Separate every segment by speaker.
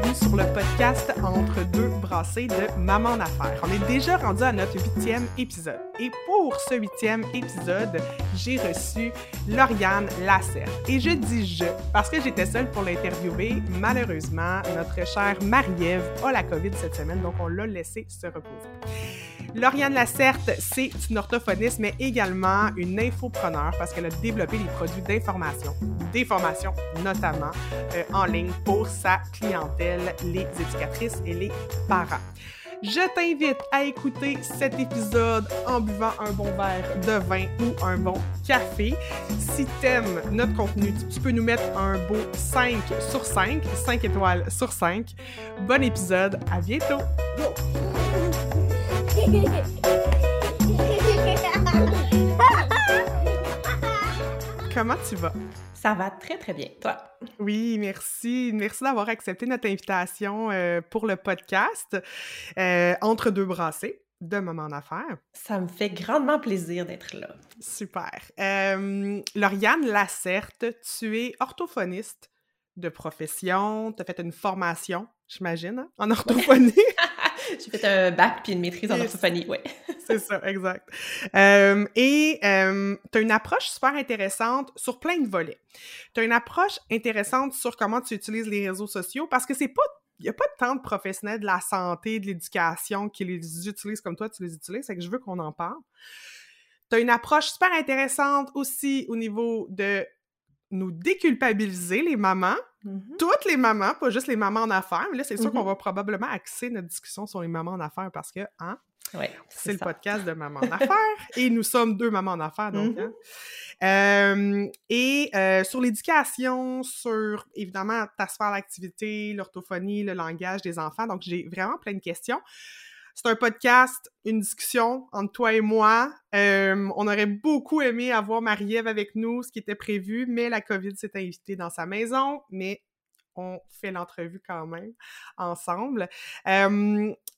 Speaker 1: bienvenue sur le podcast Entre deux brassées de Maman en Affaires. On est déjà rendu à notre huitième épisode. Et pour ce huitième épisode, j'ai reçu Lauriane Lasserre. Et je dis je parce que j'étais seule pour l'interviewer. Malheureusement, notre chère Marie-Ève a la COVID cette semaine, donc on l'a laissé se reposer. Lauriane Lacerte, c'est une orthophoniste, mais également une infopreneur parce qu'elle a développé des produits d'information, des formations notamment euh, en ligne pour sa clientèle, les éducatrices et les parents. Je t'invite à écouter cet épisode en buvant un bon verre de vin ou un bon café. Si t'aimes notre contenu, tu peux nous mettre un beau 5 sur 5, 5 étoiles sur 5. Bon épisode, à bientôt! Comment tu vas?
Speaker 2: Ça va très, très bien. Toi?
Speaker 1: Oui, merci. Merci d'avoir accepté notre invitation euh, pour le podcast euh, Entre deux brassées de Maman en Affaires.
Speaker 2: Ça me fait grandement plaisir d'être là.
Speaker 1: Super. Euh, Lauriane Lacerte, tu es orthophoniste de profession. Tu as fait une formation, j'imagine, hein, en orthophonie.
Speaker 2: J'ai fait un bac puis une maîtrise en orthophonie, oui.
Speaker 1: C'est ça, exact. Euh, et euh, tu as une approche super intéressante sur plein de volets. Tu as une approche intéressante sur comment tu utilises les réseaux sociaux parce que c'est pas il n'y a pas tant de professionnels de la santé, de l'éducation qui les utilisent comme toi, tu les utilises. C'est que je veux qu'on en parle. Tu as une approche super intéressante aussi au niveau de nous déculpabiliser, les mamans, mm-hmm. toutes les mamans, pas juste les mamans en affaires. Mais là, c'est sûr qu'on mm-hmm. va probablement axer notre discussion sur les mamans en affaires parce que, hein, c'est le podcast de Maman en affaires et nous sommes deux mamans en affaires, donc. Hein. Mm-hmm. et euh, sur l'éducation, sur évidemment ta sphère d'activité, l'orthophonie, le langage des enfants. Donc, j'ai vraiment plein de questions. C'est un podcast, une discussion entre toi et moi. on aurait beaucoup aimé avoir Marie-Ève avec nous, ce qui était prévu, mais la COVID s'est invitée dans sa maison. Mais on fait l'entrevue quand même ensemble.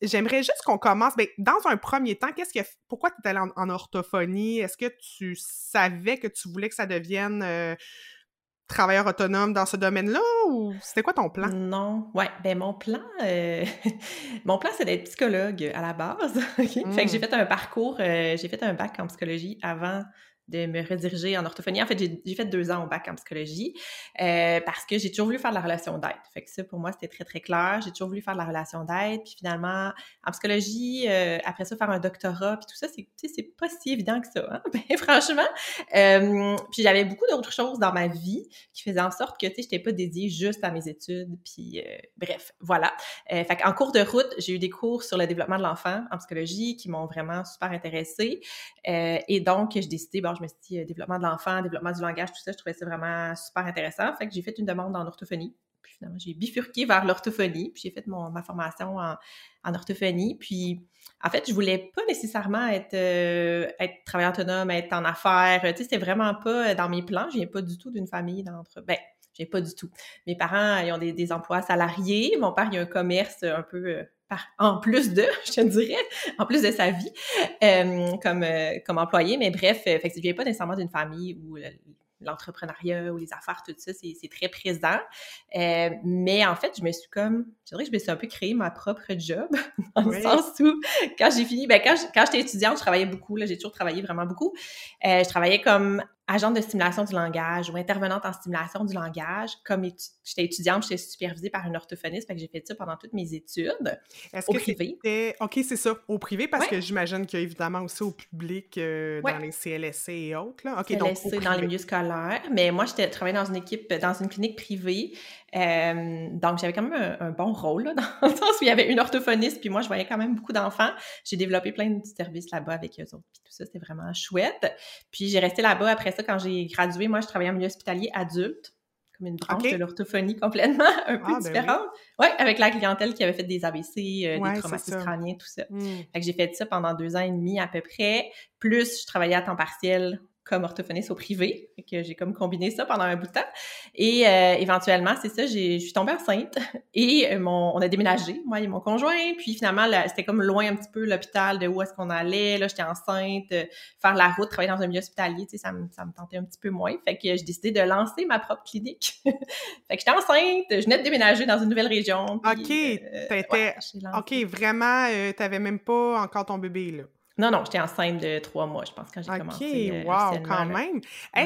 Speaker 1: J'aimerais juste qu'on commence. Ben, dans un premier temps, qu'est-ce que pourquoi tu es allée en, orthophonie? Est-ce que tu savais que tu voulais que ça devienne euh, travailleur autonome dans ce domaine-là ou c'était quoi ton plan?
Speaker 2: Non, ouais, ben mon plan, euh, mon plan c'est d'être psychologue à la base. Fait que j'ai mmh. fait un parcours, euh, j'ai fait un bac en psychologie avant de me rediriger en orthophonie. En fait, j'ai fait deux ans au bac en psychologie euh, parce que j'ai toujours voulu faire de la relation d'aide. Fait que ça, pour moi, c'était très, très clair. J'ai toujours voulu faire de la relation d'aide. Puis finalement, en psychologie, euh, après ça, faire un doctorat, puis tout ça, c'est pas si évident que ça, hein? ben, franchement. Euh, puis j'avais beaucoup d'autres choses dans ma vie qui faisaient en sorte que, tu sais, j'étais pas dédiée juste à mes études. Puis bref, voilà. fait qu'en cours de route, j'ai eu des cours sur le développement de l'enfant en psychologie qui m'ont vraiment super intéressée. et donc, j'ai décidé, bon, je me suis dit, euh, développement de l'enfant, développement du langage, tout ça, je trouvais ça vraiment super intéressant. Fait que j'ai fait une demande en orthophonie. Puis finalement, j'ai bifurqué vers l'orthophonie. Puis j'ai fait mon, ma formation en, orthophonie. Puis en fait, je voulais pas nécessairement être, euh, être travailleur autonome, être en affaires. Tu sais, c'était vraiment pas dans mes plans. Je viens pas du tout d'une famille d'entre... Ben, j'ai pas du tout. Mes parents, ils ont des, des, emplois salariés. Mon père, il a un commerce un peu euh, en plus de, je te dirais, en plus de sa vie euh, comme, euh, comme employé. Mais bref, euh, fait que je viens pas nécessairement d'une famille où l'entrepreneuriat ou les affaires, tout ça, c'est très présent. mais en fait, je me suis comme, je dirais que je me suis un peu créé ma propre job, dans le sens où, quand j'ai fini, ben quand, quand j'étais étudiante, je travaillais beaucoup, là, j'ai toujours travaillé vraiment beaucoup. je travaillais comme agente de stimulation du langage ou intervenante en stimulation du langage. Comme j'étais étudiante, j'étais supervisée par une orthophoniste, fait que j'ai fait ça pendant toutes mes études. Au privé.
Speaker 1: OK, c'est ça, au privé, parce que j'imagine qu'il y a évidemment aussi au public euh, dans les CLSC et autres. Là.
Speaker 2: CLSC donc dans les milieux scolaires. Mais moi, j'étais travaillée dans une équipe, dans une clinique privée. Euh, donc, j'avais quand même un, bon rôle, là, dans le sens où il y avait une orthophoniste, puis moi, je voyais quand même beaucoup d'enfants. J'ai développé plein de services là-bas avec eux autres, puis tout ça, c'était vraiment chouette. Puis j'ai resté là-bas après ça, quand j'ai gradué, moi, je travaillais en milieu hospitalier adulte, comme une branche de l'orthophonie complètement un peu ah, ben différente. oui. ouais, avec la clientèle qui avait fait des AVC, euh, des traumatismes crâniens, tout ça. Hmm. Fait que j'ai fait ça pendant deux ans et demi à peu près. Plus, je travaillais à temps partiel comme orthophoniste au privé. que j'ai comme combiné ça pendant un bout de temps. Et euh, éventuellement, c'est ça, je suis tombée enceinte et euh, mon, on a déménagé, moi et mon conjoint. Puis finalement, c'était comme loin un petit peu l'hôpital de où est-ce qu'on allait. Là, j'étais enceinte, euh, faire la route, travailler dans un milieu hospitalier, tu sais, ça me, ça me tentait un petit peu moins. Fait que j'ai décidé de lancer ma propre clinique. fait que j'étais enceinte, je venais de déménager dans une nouvelle région.
Speaker 1: OK, t'étais... OK, vraiment, t'avais même pas encore ton bébé, là.
Speaker 2: Non, non, j'étais enceinte de trois mois, je pense, quand j'ai commencé.
Speaker 1: OK, wow, quand même.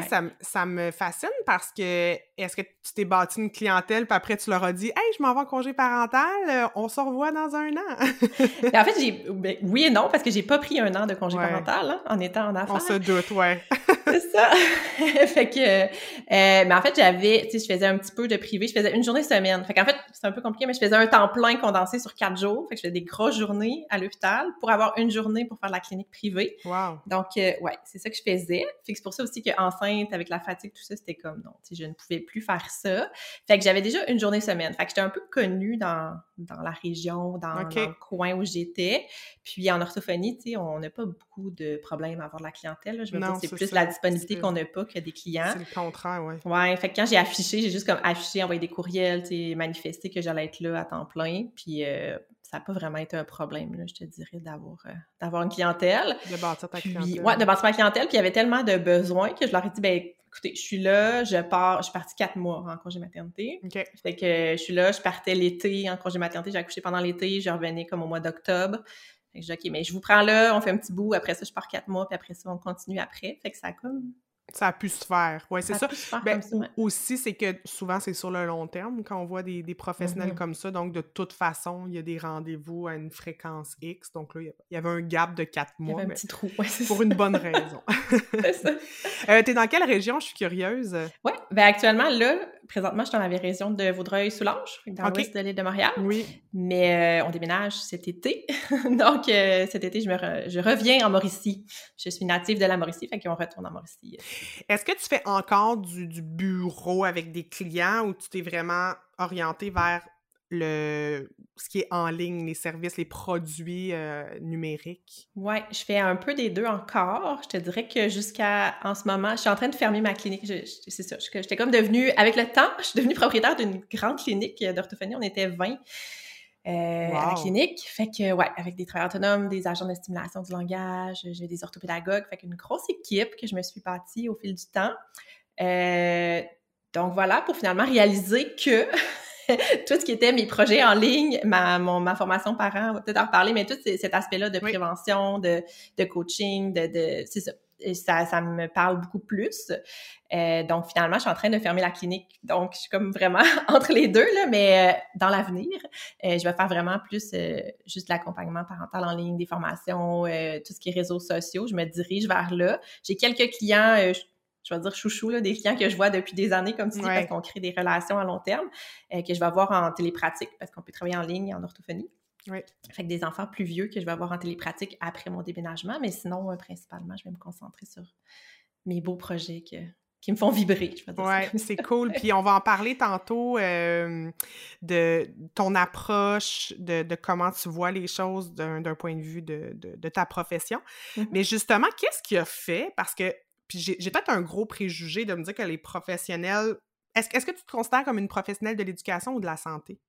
Speaker 1: ça, ça, me fascine parce que est-ce que tu t'es bâti une clientèle, puis après tu leur as dit Hey, je m'en vais en congé parental, euh, on se revoit dans un an?
Speaker 2: en fait, j'ai ben, oui et non, parce que j'ai pas pris un an de congé parental hein, en étant en affaires.
Speaker 1: On se doute, ouais.
Speaker 2: c'est ça. fait que, euh, mais en fait, j'avais, tu sais, je faisais un petit peu de privé, je faisais une journée semaine. Fait qu'en fait, c'est un peu compliqué, mais je faisais un temps plein condensé sur quatre jours. Fait que je faisais des grosses journées à l'hôpital pour avoir une journée pour faire la clinique privée.
Speaker 1: Wow.
Speaker 2: Donc, euh, ouais, c'est ça que je faisais. Fait que c'est pour ça aussi qu'enceinte, avec la fatigue, tout ça, c'était comme non, je ne pouvais plus faire ça. Fait que j'avais déjà une journée semaine. Fait que j'étais un peu connue dans, dans la région, dans, le coin où j'étais. Puis en orthophonie, tu sais, on n'a pas beaucoup de problèmes à avoir de la clientèle. Je veux dire, c'est plus la disponibilité qu'on n'a pas que des clients.
Speaker 1: C'est le contraire, oui.
Speaker 2: Ouais, fait que quand j'ai affiché, j'ai juste comme affiché, envoyé des courriels, tu sais, manifesté que j'allais être là à temps plein. Puis euh, ça n'a pas vraiment été un problème, là, je te dirais, d'avoir euh, d'avoir une clientèle.
Speaker 1: De bâtir ta clientèle.
Speaker 2: Ouais, de bâtir ma clientèle. Puis il y avait tellement de besoins que je leur ai dit, ben écoutez, je suis là, je pars, je suis partie quatre mois en congé maternité.
Speaker 1: OK.
Speaker 2: Fait que je suis là, je partais l'été en congé maternité, j'ai accouché pendant l'été, je revenais comme au mois d'octobre. Fait que je dis, OK, mais je vous prends là, on fait un petit bout, après ça, je pars quatre mois, puis après ça, on continue après. Fait que ça a comme
Speaker 1: ça a pu se faire. Oui, c'est ça. Ben, Aussi, c'est que souvent, c'est sur le long terme quand on voit des, professionnels mm-hmm. comme ça. Donc, de toute façon, il y a des rendez-vous à une fréquence X. Donc là, il y avait un gap de quatre mois.
Speaker 2: Il y avait un petit trou.
Speaker 1: pour une bonne raison. c'est ça. Euh, T'es dans quelle région? Je suis curieuse.
Speaker 2: Oui, ben actuellement, là, présentement, je suis dans la région de Vaudreuil-Soulanges, dans l'ouest de l'île de Montréal.
Speaker 1: Oui.
Speaker 2: Mais euh, on déménage cet été. Donc, euh, cet été, je, me je reviens en Mauricie. Je suis native de la Mauricie, fait qu'on retourne en Mauricie.
Speaker 1: Est-ce que tu fais encore du, du bureau avec des clients ou tu t'es vraiment orienté vers le ce qui est en ligne, les services, les produits euh, numériques?
Speaker 2: Oui, je fais un peu des deux encore. Je te dirais que jusqu'à en ce moment, je suis en train de fermer ma clinique. C'est ça. J'étais comme devenue, avec le temps, je suis devenue propriétaire d'une grande clinique d'orthophonie. On était 20. Euh, à la clinique. Fait que, ouais, avec des travailleurs autonomes, des agents de stimulation du langage, j'ai des orthopédagogues. Fait qu'une grosse équipe que je me suis bâtie au fil du temps. Euh, donc voilà, pour finalement réaliser que tout ce qui était mes projets en ligne, ma, mon, ma formation parent, on va peut-être en reparler, mais tout cet aspect-là de prévention, de, de, coaching, de, de c'est ça. ça. ça. me parle beaucoup plus. Euh, donc, finalement, je suis en train de fermer la clinique. Donc, je suis comme vraiment entre les deux, là, mais euh, dans l'avenir, euh, je vais faire vraiment plus juste l'accompagnement parental en ligne, des formations, tout ce qui est réseaux sociaux. Je me dirige vers là. J'ai quelques clients, je vais dire chouchou, là, des clients que je vois depuis des années, comme tu dis, parce qu'on crée des relations à long terme, euh, que je vais avoir en télépratique, parce qu'on peut travailler en ligne en orthophonie.
Speaker 1: Oui.
Speaker 2: Fait que des enfants plus vieux que je vais avoir en télépratique après mon déménagement, mais sinon, euh, principalement, je vais me concentrer sur mes beaux projets qui me font vibrer.
Speaker 1: Oui, c'est cool. Puis on va en parler tantôt euh, de ton approche, de, comment tu vois les choses d'un point de vue de, ta profession. Mm-hmm. Mais justement, qu'est-ce qui a fait? Parce que puis j'ai peut-être un gros préjugé de me dire que les professionnels. Est-ce est que tu te considères comme une professionnelle de l'éducation ou de la santé?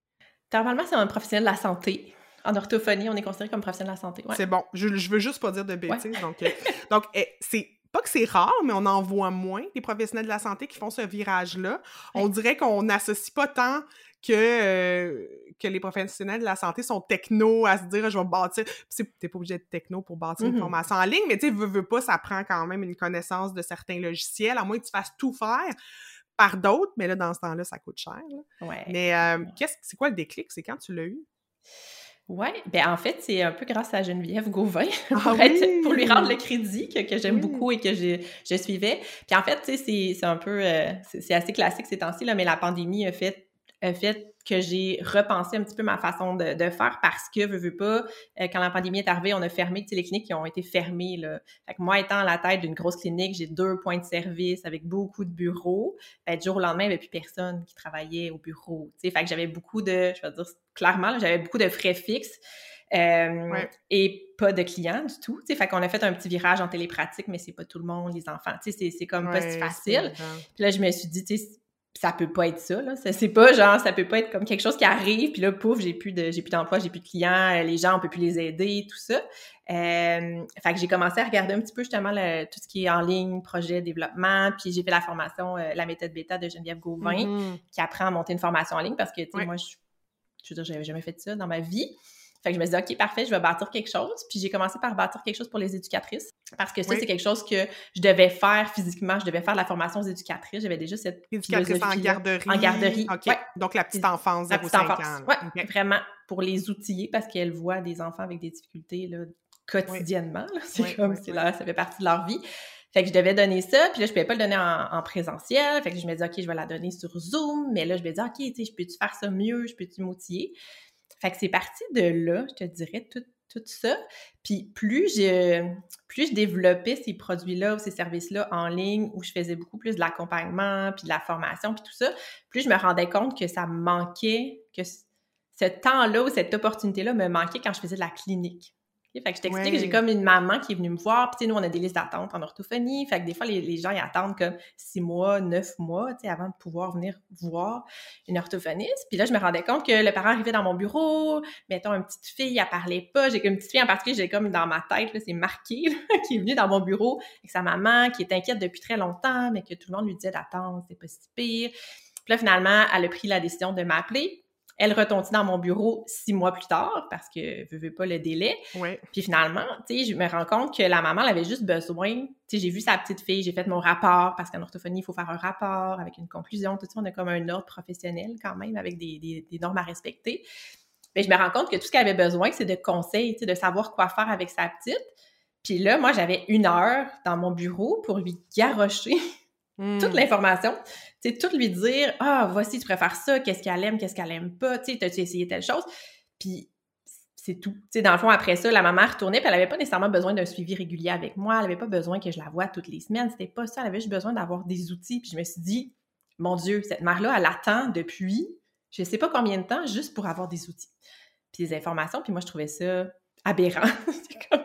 Speaker 2: Normalement, c'est un professionnel de la santé. En orthophonie, on est considéré comme professionnel de la santé.
Speaker 1: C'est bon. Je, je veux juste pas dire de bêtises. Donc, euh, donc eh, c'est pas que c'est rare, mais on en voit moins des professionnels de la santé qui font ce virage-là. On dirait qu'on n'associe pas tant que, euh, que les professionnels de la santé sont techno à se dire je vais bâtir. T'es pas obligé d'être techno pour bâtir une mm-hmm. formation en ligne, mais tu sais, veux, veux pas, ça prend quand même une connaissance de certains logiciels, à moins que tu fasses tout faire par d'autres, mais là, dans ce temps-là, ça coûte cher. Mais euh, qu'est-ce c'est quoi le déclic? C'est quand tu l'as eu?
Speaker 2: Oui, ben en fait, c'est un peu grâce à Geneviève Gauvin, pour, ah pour lui rendre le crédit que, que j'aime beaucoup et que je, je, suivais. Puis en fait, c'est un peu, euh, c'est assez classique ces temps-ci, mais la pandémie a fait a fait que j'ai repensé un petit peu ma façon de, faire parce que, veux, veux pas, euh, quand la pandémie est arrivée, on a fermé les cliniques qui ont été fermées. Là. Fait que moi, étant à la tête d'une grosse clinique, j'ai deux points de service avec beaucoup de bureaux. Fait du jour au lendemain, il n'y avait plus personne qui travaillait au bureau. Fait que j'avais beaucoup de, je vais dire clairement, j'avais beaucoup de frais fixes. euh, et pas de clients du tout. Fait qu'on a fait un petit virage en télépratique, mais c'est pas tout le monde, les enfants. C'est comme pas si facile. Puis là, je me suis dit, ça peut pas être ça, là. C'est pas genre, ça peut pas être comme quelque chose qui arrive, puis là, pouf, j'ai plus de, j'ai plus d'emploi, j'ai plus de clients, les gens, on peut plus les aider, tout ça. Euh, fait que j'ai commencé à regarder un petit peu justement tout ce qui est en ligne, projet, développement, puis j'ai fait la formation, euh, la méthode bêta de Geneviève Gauvin, mm-hmm. qui apprend à monter une formation en ligne parce que, tu sais, moi, je, je veux dire, j'avais jamais fait ça dans ma vie. Fait que je me suis dit, OK, parfait, je vais bâtir quelque chose. Puis j'ai commencé par bâtir quelque chose pour les éducatrices. Parce que ça, c'est quelque chose que je devais faire physiquement. Je devais faire la formation aux éducatrices. J'avais déjà cette
Speaker 1: Éducatrice en garderie.
Speaker 2: En garderie.
Speaker 1: OK. Donc la petite enfance, 0 5 ans.
Speaker 2: Oui, vraiment pour les outiller parce qu'elles voient des enfants avec des difficultés là, quotidiennement. C'est comme, c'est là, ça fait partie de leur vie. Fait que je devais donner ça, puis là, je pouvais pas le donner en, présentiel. Fait que je me disais, OK, je vais la donner sur Zoom, mais là, je me disais, OK, tu sais, je peux-tu faire ça mieux? Je peux-tu m'outiller? Fait que c'est parti de là, je te dirais, tout, tout ça. Puis plus je, plus je développais ces produits-là ou ces services-là en ligne, où je faisais beaucoup plus de l'accompagnement, puis de la formation, puis tout ça, plus je me rendais compte que ça me manquait, que ce temps-là ou cette opportunité-là me manquait quand je faisais de la clinique. Fait que je t'explique que j'ai comme une maman qui est venue me voir. Puis, nous, on a des listes d'attente en orthophonie. Fait que des fois, les, gens, ils attendent comme six mois, neuf mois, tu sais, avant de pouvoir venir voir une orthophoniste. Puis là, je me rendais compte que le parent arrivait dans mon bureau. Mettons, une petite fille, elle parlait pas. J'ai une petite fille en particulier, j'ai comme dans ma tête, c'est marqué, qui est venue dans mon bureau avec sa maman, qui est inquiète depuis très longtemps, mais que tout le monde lui disait d'attendre, c'est pas si pire. Puis là, finalement, elle a pris la décision de m'appeler. Elle retombe dans mon bureau six mois plus tard parce que je veux pas le délai. Puis finalement, tu sais, je me rends compte que la maman elle avait juste besoin. Tu sais, j'ai vu sa petite fille, j'ai fait mon rapport parce qu'en orthophonie, il faut faire un rapport avec une conclusion. Tout ça, on a comme un ordre professionnel quand même avec des, normes à respecter. Mais je me rends compte que tout ce qu'elle avait besoin, c'est de conseils, de savoir quoi faire avec sa petite. Puis là, moi, j'avais une heure dans mon bureau pour lui garrocher toute hmm. l'information, tu sais, tout lui dire, ah, voici, tu préfères ça, qu'est-ce qu'elle aime, qu'est-ce qu'elle aime pas, tu sais, as-tu essayé telle chose? Puis c'est tout. Tu sais, dans le fond, après ça, la maman retournait, puis elle avait pas nécessairement besoin d'un suivi régulier avec moi, elle avait pas besoin que je la voie toutes les semaines, c'était pas ça, elle avait juste besoin d'avoir des outils, puis je me suis dit, mon Dieu, cette mère-là, elle attend depuis je sais pas combien de temps juste pour avoir des outils, puis des informations, puis moi, je trouvais ça aberrant. comme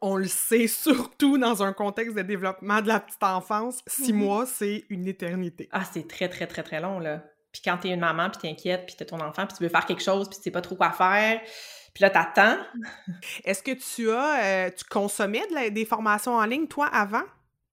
Speaker 1: on le sait surtout dans un contexte de développement de la petite enfance, six mhm. mois, c'est une éternité.
Speaker 2: Ah, c'est très, très, très, très long, là. Puis quand t'es une maman, puis t'inquiètes, puis t'es ton enfant, puis tu veux faire quelque chose, puis tu sais pas trop quoi faire, puis là, t'attends.
Speaker 1: Est-ce que tu as, euh, tu consommais des formations en ligne, toi, avant?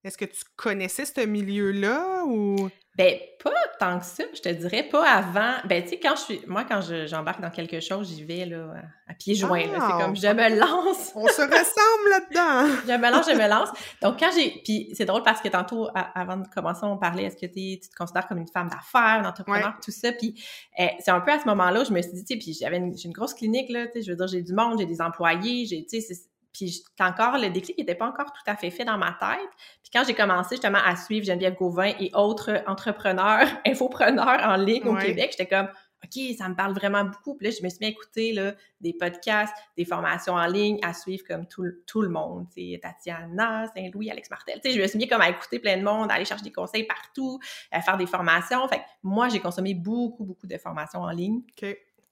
Speaker 1: Est-ce que tu connaissais ce milieu-là ou...
Speaker 2: Ben, pas tant que ça, je te dirais, pas avant. Ben, tu sais, quand je suis. Moi, quand j'embarque dans quelque chose, j'y vais là, à pieds joints. c'est ah! comme je me lance.
Speaker 1: On se ressemble là-dedans.
Speaker 2: je me lance, je me lance. Donc, quand j'ai. Puis, c'est drôle parce que tantôt, avant de commencer, on parlait est-ce que tu te considères comme une femme d'affaires, un entrepreneur, tout ça. Puis, eh, c'est un peu à ce moment-là où je me suis dit, tu sais, puis j'avais une, une grosse clinique, là, tu sais, je veux dire, j'ai du monde, j'ai des employés, j'ai, tu sais, puis encore, le déclic n'était pas encore tout à fait fait dans ma tête. Puis quand j'ai commencé justement à suivre Geneviève Gauvin et autres entrepreneurs, infopreneurs en ligne au Québec, j'étais comme OK, ça me parle vraiment beaucoup. Puis là, je me suis mis à écouter là, des podcasts, des formations en ligne, à suivre comme tout, tout le monde. sais, Tatiana, Saint-Louis, Alex Martel. sais, je me suis mis comme à écouter plein de monde, à aller chercher des conseils partout, à faire des formations. Fait que moi, j'ai consommé beaucoup, beaucoup de formations en ligne.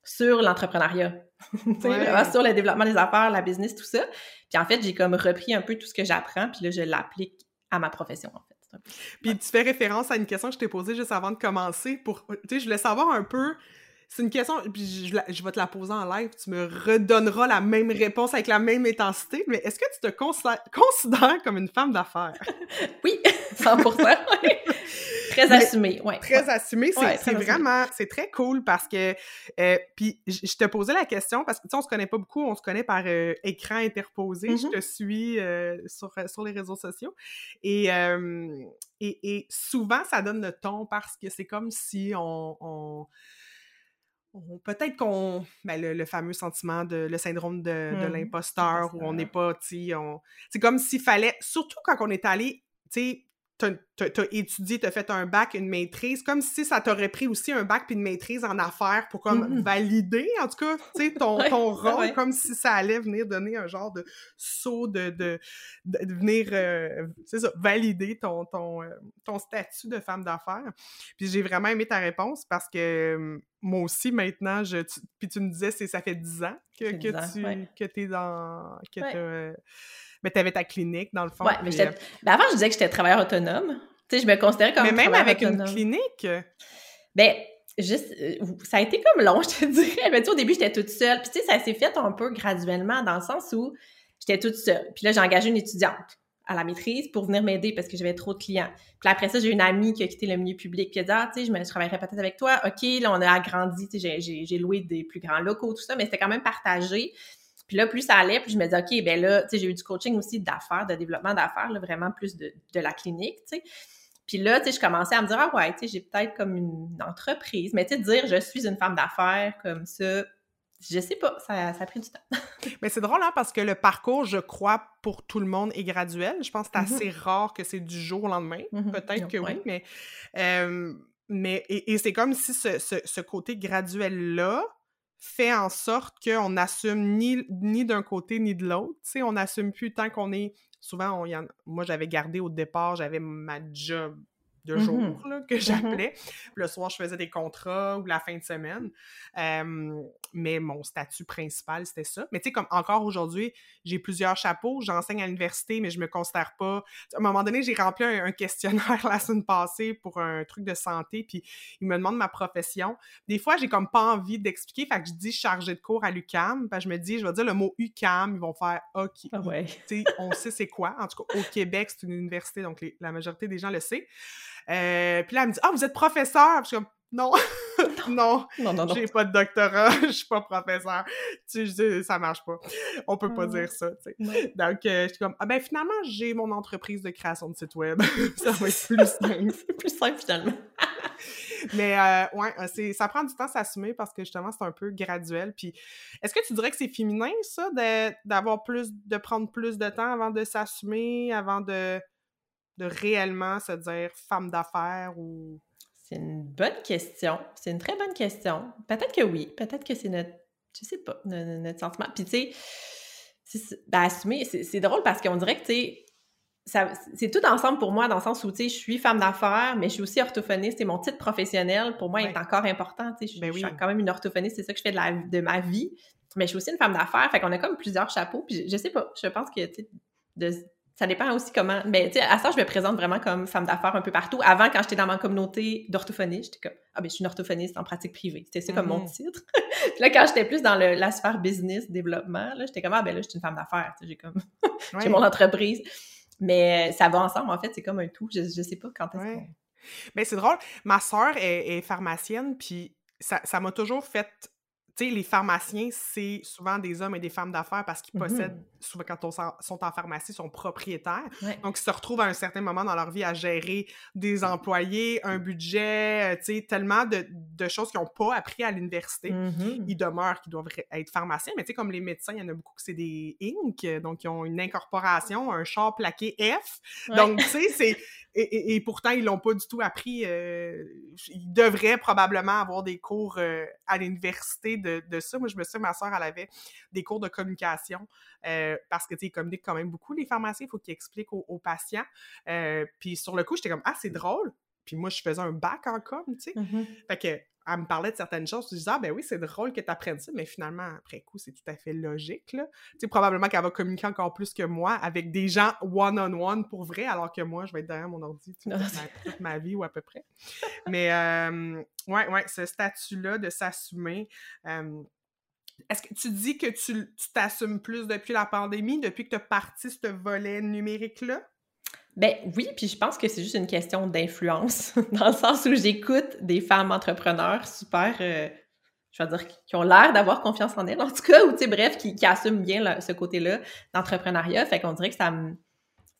Speaker 2: Sur l'entrepreneuriat, sur le développement des affaires, la business, tout ça. Puis en fait, j'ai comme repris un peu tout ce que j'apprends, puis là, je l'applique à ma profession, en fait.
Speaker 1: Puis tu fais référence à une question que je t'ai posée juste avant de commencer pour... Tu sais, je voulais savoir un peu... C'est une question, puis je, je, vais te la poser en live, tu me redonneras la même réponse avec la même intensité, mais est-ce que tu te considères comme une femme d'affaires?
Speaker 2: oui, 100%. Très assumé, ouais.
Speaker 1: Très assumé, c'est vraiment, c'est très cool parce que, euh, puis je te posais la question parce que, tu sais, on se connaît pas beaucoup, on se connaît par euh, écran interposé, je mm-hmm. te suis euh, sur, sur les réseaux sociaux et, et, souvent ça donne le ton parce que c'est comme si on, peut-être qu'on ben le, fameux sentiment de le syndrome de, de mmh. l'imposteur où on n'est pas tu c'est comme s'il fallait surtout quand on est allé tu t'as as, étudié, t'as fait un bac, une maîtrise, comme si ça t'aurait pris aussi un bac puis une maîtrise en affaires pour comme mm-hmm. valider, en tout cas, tu sais, ton, ton rôle, comme si ça allait venir donner un genre de saut de, de, de, venir, euh, c'est ça, valider ton, ton, euh, ton statut de femme d'affaires. Puis j'ai vraiment aimé ta réponse parce que moi aussi, maintenant, je, puis tu me disais, c'est ça fait 10 ans que, que tu que es dans... Que. Mais tu avais ta clinique, dans le fond.
Speaker 2: Ouais, mais, euh ben, avant, je disais que j'étais travailleur autonome. Tu sais, je me considérais comme
Speaker 1: Mais même avec une clinique?
Speaker 2: Ben, juste, euh, ça a été comme long, je te dirais. Mais tu au début, j'étais toute seule. Puis tu sais, ça s'est fait un peu graduellement dans le sens où j'étais toute seule. Puis là, j'ai engagé une étudiante à la maîtrise pour venir m'aider parce que j'avais trop de clients. Puis après ça, j'ai une amie qui a quitté le milieu public qui a dit Ah, tu sais, je, me, travaillerais peut-être avec toi. OK, là, on a agrandi, tu sais, j'ai loué des plus grands locaux, tout ça, mais c'était quand même partagé. Puis là, plus ça allait, plus je me disais, OK, ben là, tu sais, j'ai eu du coaching aussi d'affaires, de développement d'affaires, vraiment plus de, de la clinique, tu sais. Puis là, tu sais, je commençais à me dire, ah ouais, tu sais, j'ai peut-être comme une entreprise. Mais tu sais, dire, je suis une femme d'affaires comme ça, je sais pas, ça, ça a pris du temps.
Speaker 1: Mais c'est drôle, hein, parce que le parcours, je crois, pour tout le monde est graduel. Je pense que c'est mm-hmm. assez rare que c'est du jour au lendemain. Mm-hmm. Peut-être que oui, mais... mais et, c'est comme si ce, ce, côté graduel-là fait en sorte qu'on n'assume ni, d'un côté ni de l'autre. On n'assume plus tant qu'on est... Souvent, moi, j'avais gardé au départ, j'avais ma job de jour mm-hmm. là, que mm-hmm. j'appelais. Le soir, je faisais des contrats ou la fin de semaine. mais mon statut principal, c'était ça. Mais tu sais, comme encore aujourd'hui, j'ai plusieurs chapeaux. J'enseigne à l'université, mais je me considère pas. À un moment donné, j'ai rempli un, questionnaire la semaine passée pour un truc de santé, puis il me demande ma profession. Des fois, j'ai comme pas envie d'expliquer, fait que je dis chargé de cours à l'UCAM. je me dis, je vais dire le mot UCAM, ils vont faire OK.
Speaker 2: Ah ouais.
Speaker 1: on sait c'est quoi. En tout cas, au Québec, c'est une université, donc la majorité des gens le sait. Euh, puis là, elle me dit Ah, vous êtes professeur? je suis comme non, non, non, non, j'ai pas de doctorat, je suis pas professeur. Tu sais, ça marche pas. On peut pas dire ça, tu sais. Donc, euh, je suis comme, ah ben finalement, j'ai mon entreprise de création de site web. ça va être plus simple.
Speaker 2: c'est plus simple finalement.
Speaker 1: Mais euh, ouais, c'est, ça prend du temps à s'assumer parce que justement, c'est un peu graduel. Puis, est-ce que tu dirais que c'est féminin, ça, d'avoir plus, de prendre plus de temps avant de s'assumer, avant de de réellement se dire femme d'affaires ou...
Speaker 2: C'est une bonne question. C'est une très bonne question. Peut-être que oui. Peut-être que c'est notre, je sais pas, notre, sentiment. Puis tu sais, ben, assumer, c'est drôle parce qu'on dirait que, tu sais, c'est tout ensemble pour moi dans le sens où, tu sais, je suis femme d'affaires, mais je suis aussi orthophoniste et mon titre professionnel, pour moi, est encore important. Tu sais, je, ben suis quand même une orthophoniste, c'est ça que je fais de, la, de ma vie. Mais je suis aussi une femme d'affaires, fait qu'on a comme plusieurs chapeaux. Puis je, je sais pas, je pense que, tu sais, de, ça dépend aussi comment. Mais tu sais, à ça, je me présente vraiment comme femme d'affaires un peu partout. Avant, quand j'étais dans ma communauté d'orthophonie, j'étais comme Ah, ben, je suis une orthophoniste en pratique privée. C'était ça comme mon mm-hmm. titre. puis là, quand j'étais plus dans le, la sphère business, développement, là, j'étais comme Ah, ben là, je suis une femme d'affaires. J'ai comme. j'ai mon entreprise. Mais ça va ensemble, en fait, c'est comme un tout. Je, je sais pas quand est-ce qu'on.
Speaker 1: Mais c'est drôle. Ma sœur est, est pharmacienne, puis ça m'a toujours fait tu sais, les pharmaciens, c'est souvent des hommes et des femmes d'affaires parce qu'ils mmh possèdent, souvent quand ils sont en pharmacie, sont propriétaires. Donc, ils se retrouvent à un certain moment dans leur vie à gérer des employés, un budget, euh, tu sais, tellement de, choses qu'ils n'ont pas appris à l'université. Mmh ils demeurent qu'ils doivent être pharmaciens, mais tu sais, comme les médecins, il y en a beaucoup que c'est des Inc., donc ils ont une incorporation, un char plaqué F. Donc, tu sais, c'est et, pourtant, ils l'ont pas du tout appris. Euh, ils devraient probablement avoir des cours euh, à l'université de, de, ça. Moi, je me souviens, ma soeur, elle avait des cours de communication euh, parce que, tu sais, ils communiquent quand même beaucoup, les pharmaciens. Il faut qu'ils expliquent aux, patients. puis sur le coup, j'étais comme, ah, c'est drôle. Puis moi, je faisais un bac en com, tu sais. Mm-hmm. Fait que elle me parlait de certaines choses, je disais, ah ben oui, c'est drôle que tu apprennes ça, mais finalement, après coup, c'est tout à fait logique, là. Tu sais, probablement qu'elle va communiquer encore plus que moi avec des gens one-on-one pour vrai, alors que moi, je vais être derrière mon ordi toute, ma, vie ou à peu près. mais, euh, ouais, ouais, ce statut-là de s'assumer. est-ce que tu dis que tu t'assumes plus depuis la pandémie, depuis que tu as parti ce volet numérique-là?
Speaker 2: Ben oui, puis je pense que c'est juste une question d'influence, dans le sens où j'écoute des femmes entrepreneurs super, euh, je vais dire, qui ont l'air d'avoir confiance en elles, en tout cas, ou tu sais, bref, qui, qui, assument bien ce côté-là d'entrepreneuriat. Fait qu'on dirait que ça me,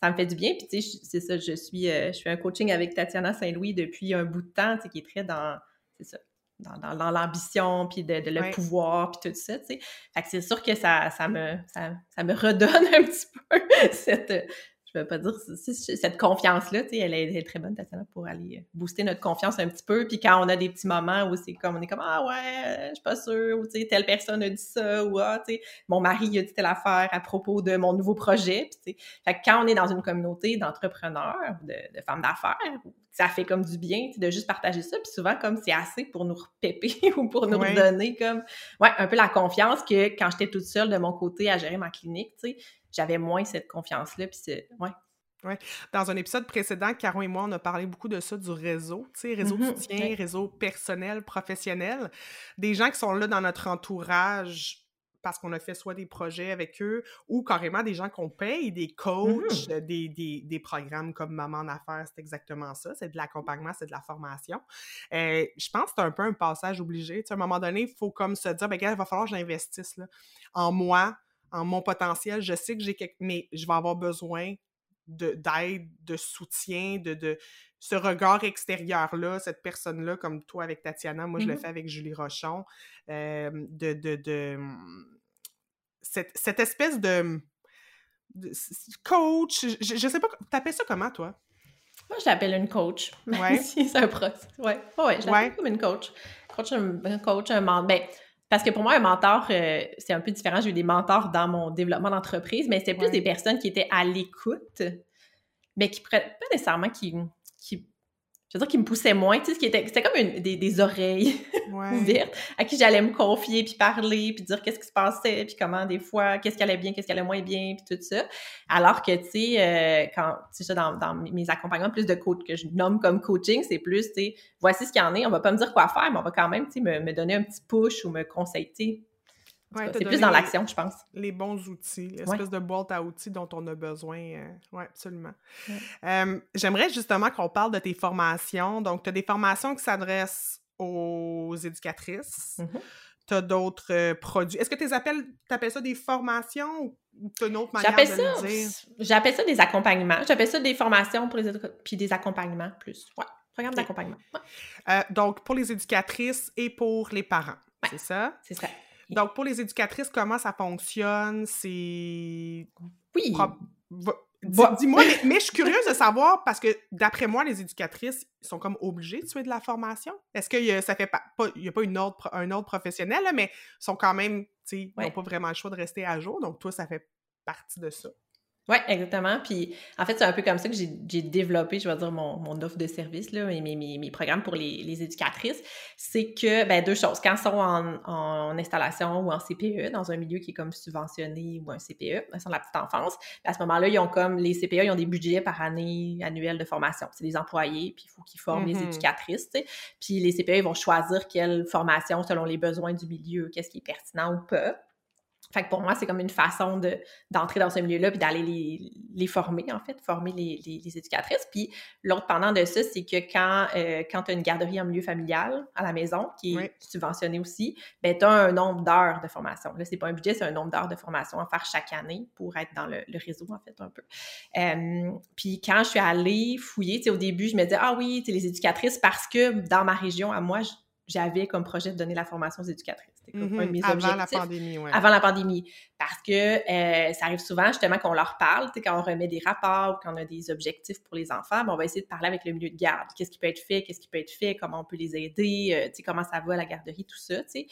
Speaker 2: ça me fait du bien. Puis tu sais, c'est ça, je suis, euh, je suis un coaching avec Tatiana Saint-Louis depuis un bout de temps, tu sais, qui est très dans, c'est ça, dans, dans, l'ambition, puis de, de, le pouvoir, puis tout ça, tu sais. Fait que c'est sûr que ça, ça, me, ça, ça me redonne un petit peu cette je peux pas dire, cette confiance-là, tu sais, elle, est très bonne, Tatiana, pour aller euh, booster notre confiance un petit peu. Puis quand on a des petits moments où c'est comme, on est comme, ah ouais, je suis pas sûre, ou tu sais, telle personne a dit ça, ou ah, tu sais, mon mari a dit telle affaire à propos de mon nouveau projet. Puis, tu sais, fait que quand on est dans une communauté d'entrepreneurs, de, de femmes d'affaires, ça fait comme du bien de juste partager ça. Puis souvent, comme c'est assez pour nous repéper ou pour nous redonner comme, ouais, un peu la confiance que quand j'étais toute seule de mon côté à gérer ma clinique, tu sais, j'avais moins cette confiance-là. Puis c'est, ouais.
Speaker 1: Ouais. Dans un épisode précédent, Caro et moi, on a parlé beaucoup de ça, du réseau, tu sais, réseau de mm-hmm. soutien, réseau personnel, professionnel. Des gens qui sont là dans notre entourage parce qu'on a fait soit des projets avec eux ou carrément des gens qu'on paye, des coachs, mmh. des, des, programmes comme Maman en affaires, c'est exactement ça. C'est de l'accompagnement, c'est de la formation. Euh, je pense que c'est un peu un passage obligé. Tu sais, à un moment donné, il faut comme se dire, ben, il va falloir que j'investisse en moi, en mon potentiel. Je sais que j'ai quelque... mais je vais avoir besoin d'aide, de, soutien, de, de ce regard extérieur-là, cette personne-là, comme toi avec Tatiana, moi je le mmh fais avec Julie Rochon, euh, de, de, cette, espèce de, coach, je, je sais pas, t'appelles ça comment, toi?
Speaker 2: Moi, je l'appelle une coach. Ouais. c'est un prof. Ouais. ouais, je l'appelle comme une coach. Coach, un, coach, un. Ben, parce que pour moi, un mentor, euh, c'est un peu différent. J'ai eu des mentors dans mon développement d'entreprise, mais c'était plus des personnes qui étaient à l'écoute, mais qui pas nécessairement qui, qui je veux dire, qui me poussait moins, tu sais, qui était, c'était comme une, des, des, oreilles ouvertes à qui j'allais me confier, puis parler, puis dire qu'est-ce qui se passait, puis comment des fois, qu'est-ce qui allait bien, qu'est-ce qui allait moins bien, puis tout ça. Alors que, tu sais, euh, quand, tu sais, dans, dans mes accompagnements, plus de coach que je nomme comme coaching, c'est plus, tu sais, voici ce qu'il y en est, on va pas me dire quoi faire, mais on va quand même, tu sais, me, me donner un petit push ou me conseiller, c'est plus dans l'action, je pense.
Speaker 1: Les bons outils, l'espèce de boîte à outils dont on a besoin. Euh, oui, absolument. Euh, j'aimerais justement qu'on parle de tes formations. Donc, tu as des formations qui s'adressent aux éducatrices. Mm-hmm. Tu as d'autres euh, produits. Est-ce que tu appelles, appelles ça des formations ou tu as une autre manière de ça, le dire?
Speaker 2: J'appelle ça des accompagnements. J'appelle ça des formations pour les puis des accompagnements plus. Ouais, programme d'accompagnement.
Speaker 1: donc, pour les éducatrices et pour les parents, c'est ça?
Speaker 2: C'est ça.
Speaker 1: Donc, pour les éducatrices, comment ça fonctionne? C'est.
Speaker 2: Oui.
Speaker 1: Dis-moi, mais, je suis curieuse de savoir parce que d'après moi, les éducatrices sont comme obligées de suivre de la formation. Est-ce que ça fait pas, il n'y a pas une un autre professionnel, mais sont quand même, tu sais, n'ont pas vraiment le choix de rester à jour. Donc, toi, ça fait partie de ça.
Speaker 2: Oui, exactement. Puis en fait, c'est un peu comme ça que j'ai développé, je vais dire, mon, mon offre de service, là, mes, mes, mes programmes pour les, les éducatrices. C'est que, ben, deux choses. Quand elles sont en, en, installation ou en CPE, dans un milieu qui est comme subventionné ou un CPE, elles sont de la petite enfance, ben, à ce moment-là, ils ont comme, les CPE, ils ont des budgets par année annuelle de formation. C'est des employés, puis il faut qu'ils forment les mm-hmm. éducatrices, tu sais. Puis les CPE, ils vont choisir quelle formation selon les besoins du milieu, qu'est-ce qui est pertinent ou pas. Fait que pour moi, c'est comme une façon de, d'entrer dans ce milieu-là puis d'aller les, les, former, en fait, former les, les, éducatrices. Puis l'autre pendant de ça, c'est que quand, euh, quand tu as une garderie en milieu familial à la maison, qui est subventionnée aussi, ben tu as un nombre d'heures de formation. Là, c'est pas un budget, c'est un nombre d'heures de formation à faire chaque année pour être dans le, réseau, en fait, un peu. Euh, puis quand je suis allée fouiller, tu sais, au début, je me disais, ah oui, tu les éducatrices, parce que dans ma région, à moi, j'avais comme projet de donner la formation aux éducatrices. C'était comme un de mes
Speaker 1: mm-hmm. Avant la pandémie, oui.
Speaker 2: Avant la pandémie. Parce que euh, ça arrive souvent, justement, qu'on leur parle, quand on remet des rapports ou quand on a des objectifs pour les enfants, ben, on va essayer de parler avec le milieu de garde. Qu'est-ce qui peut être fait, qu'est-ce qui peut être fait, comment on peut les aider, euh, sais, comment ça va à la garderie, tout ça, tu sais.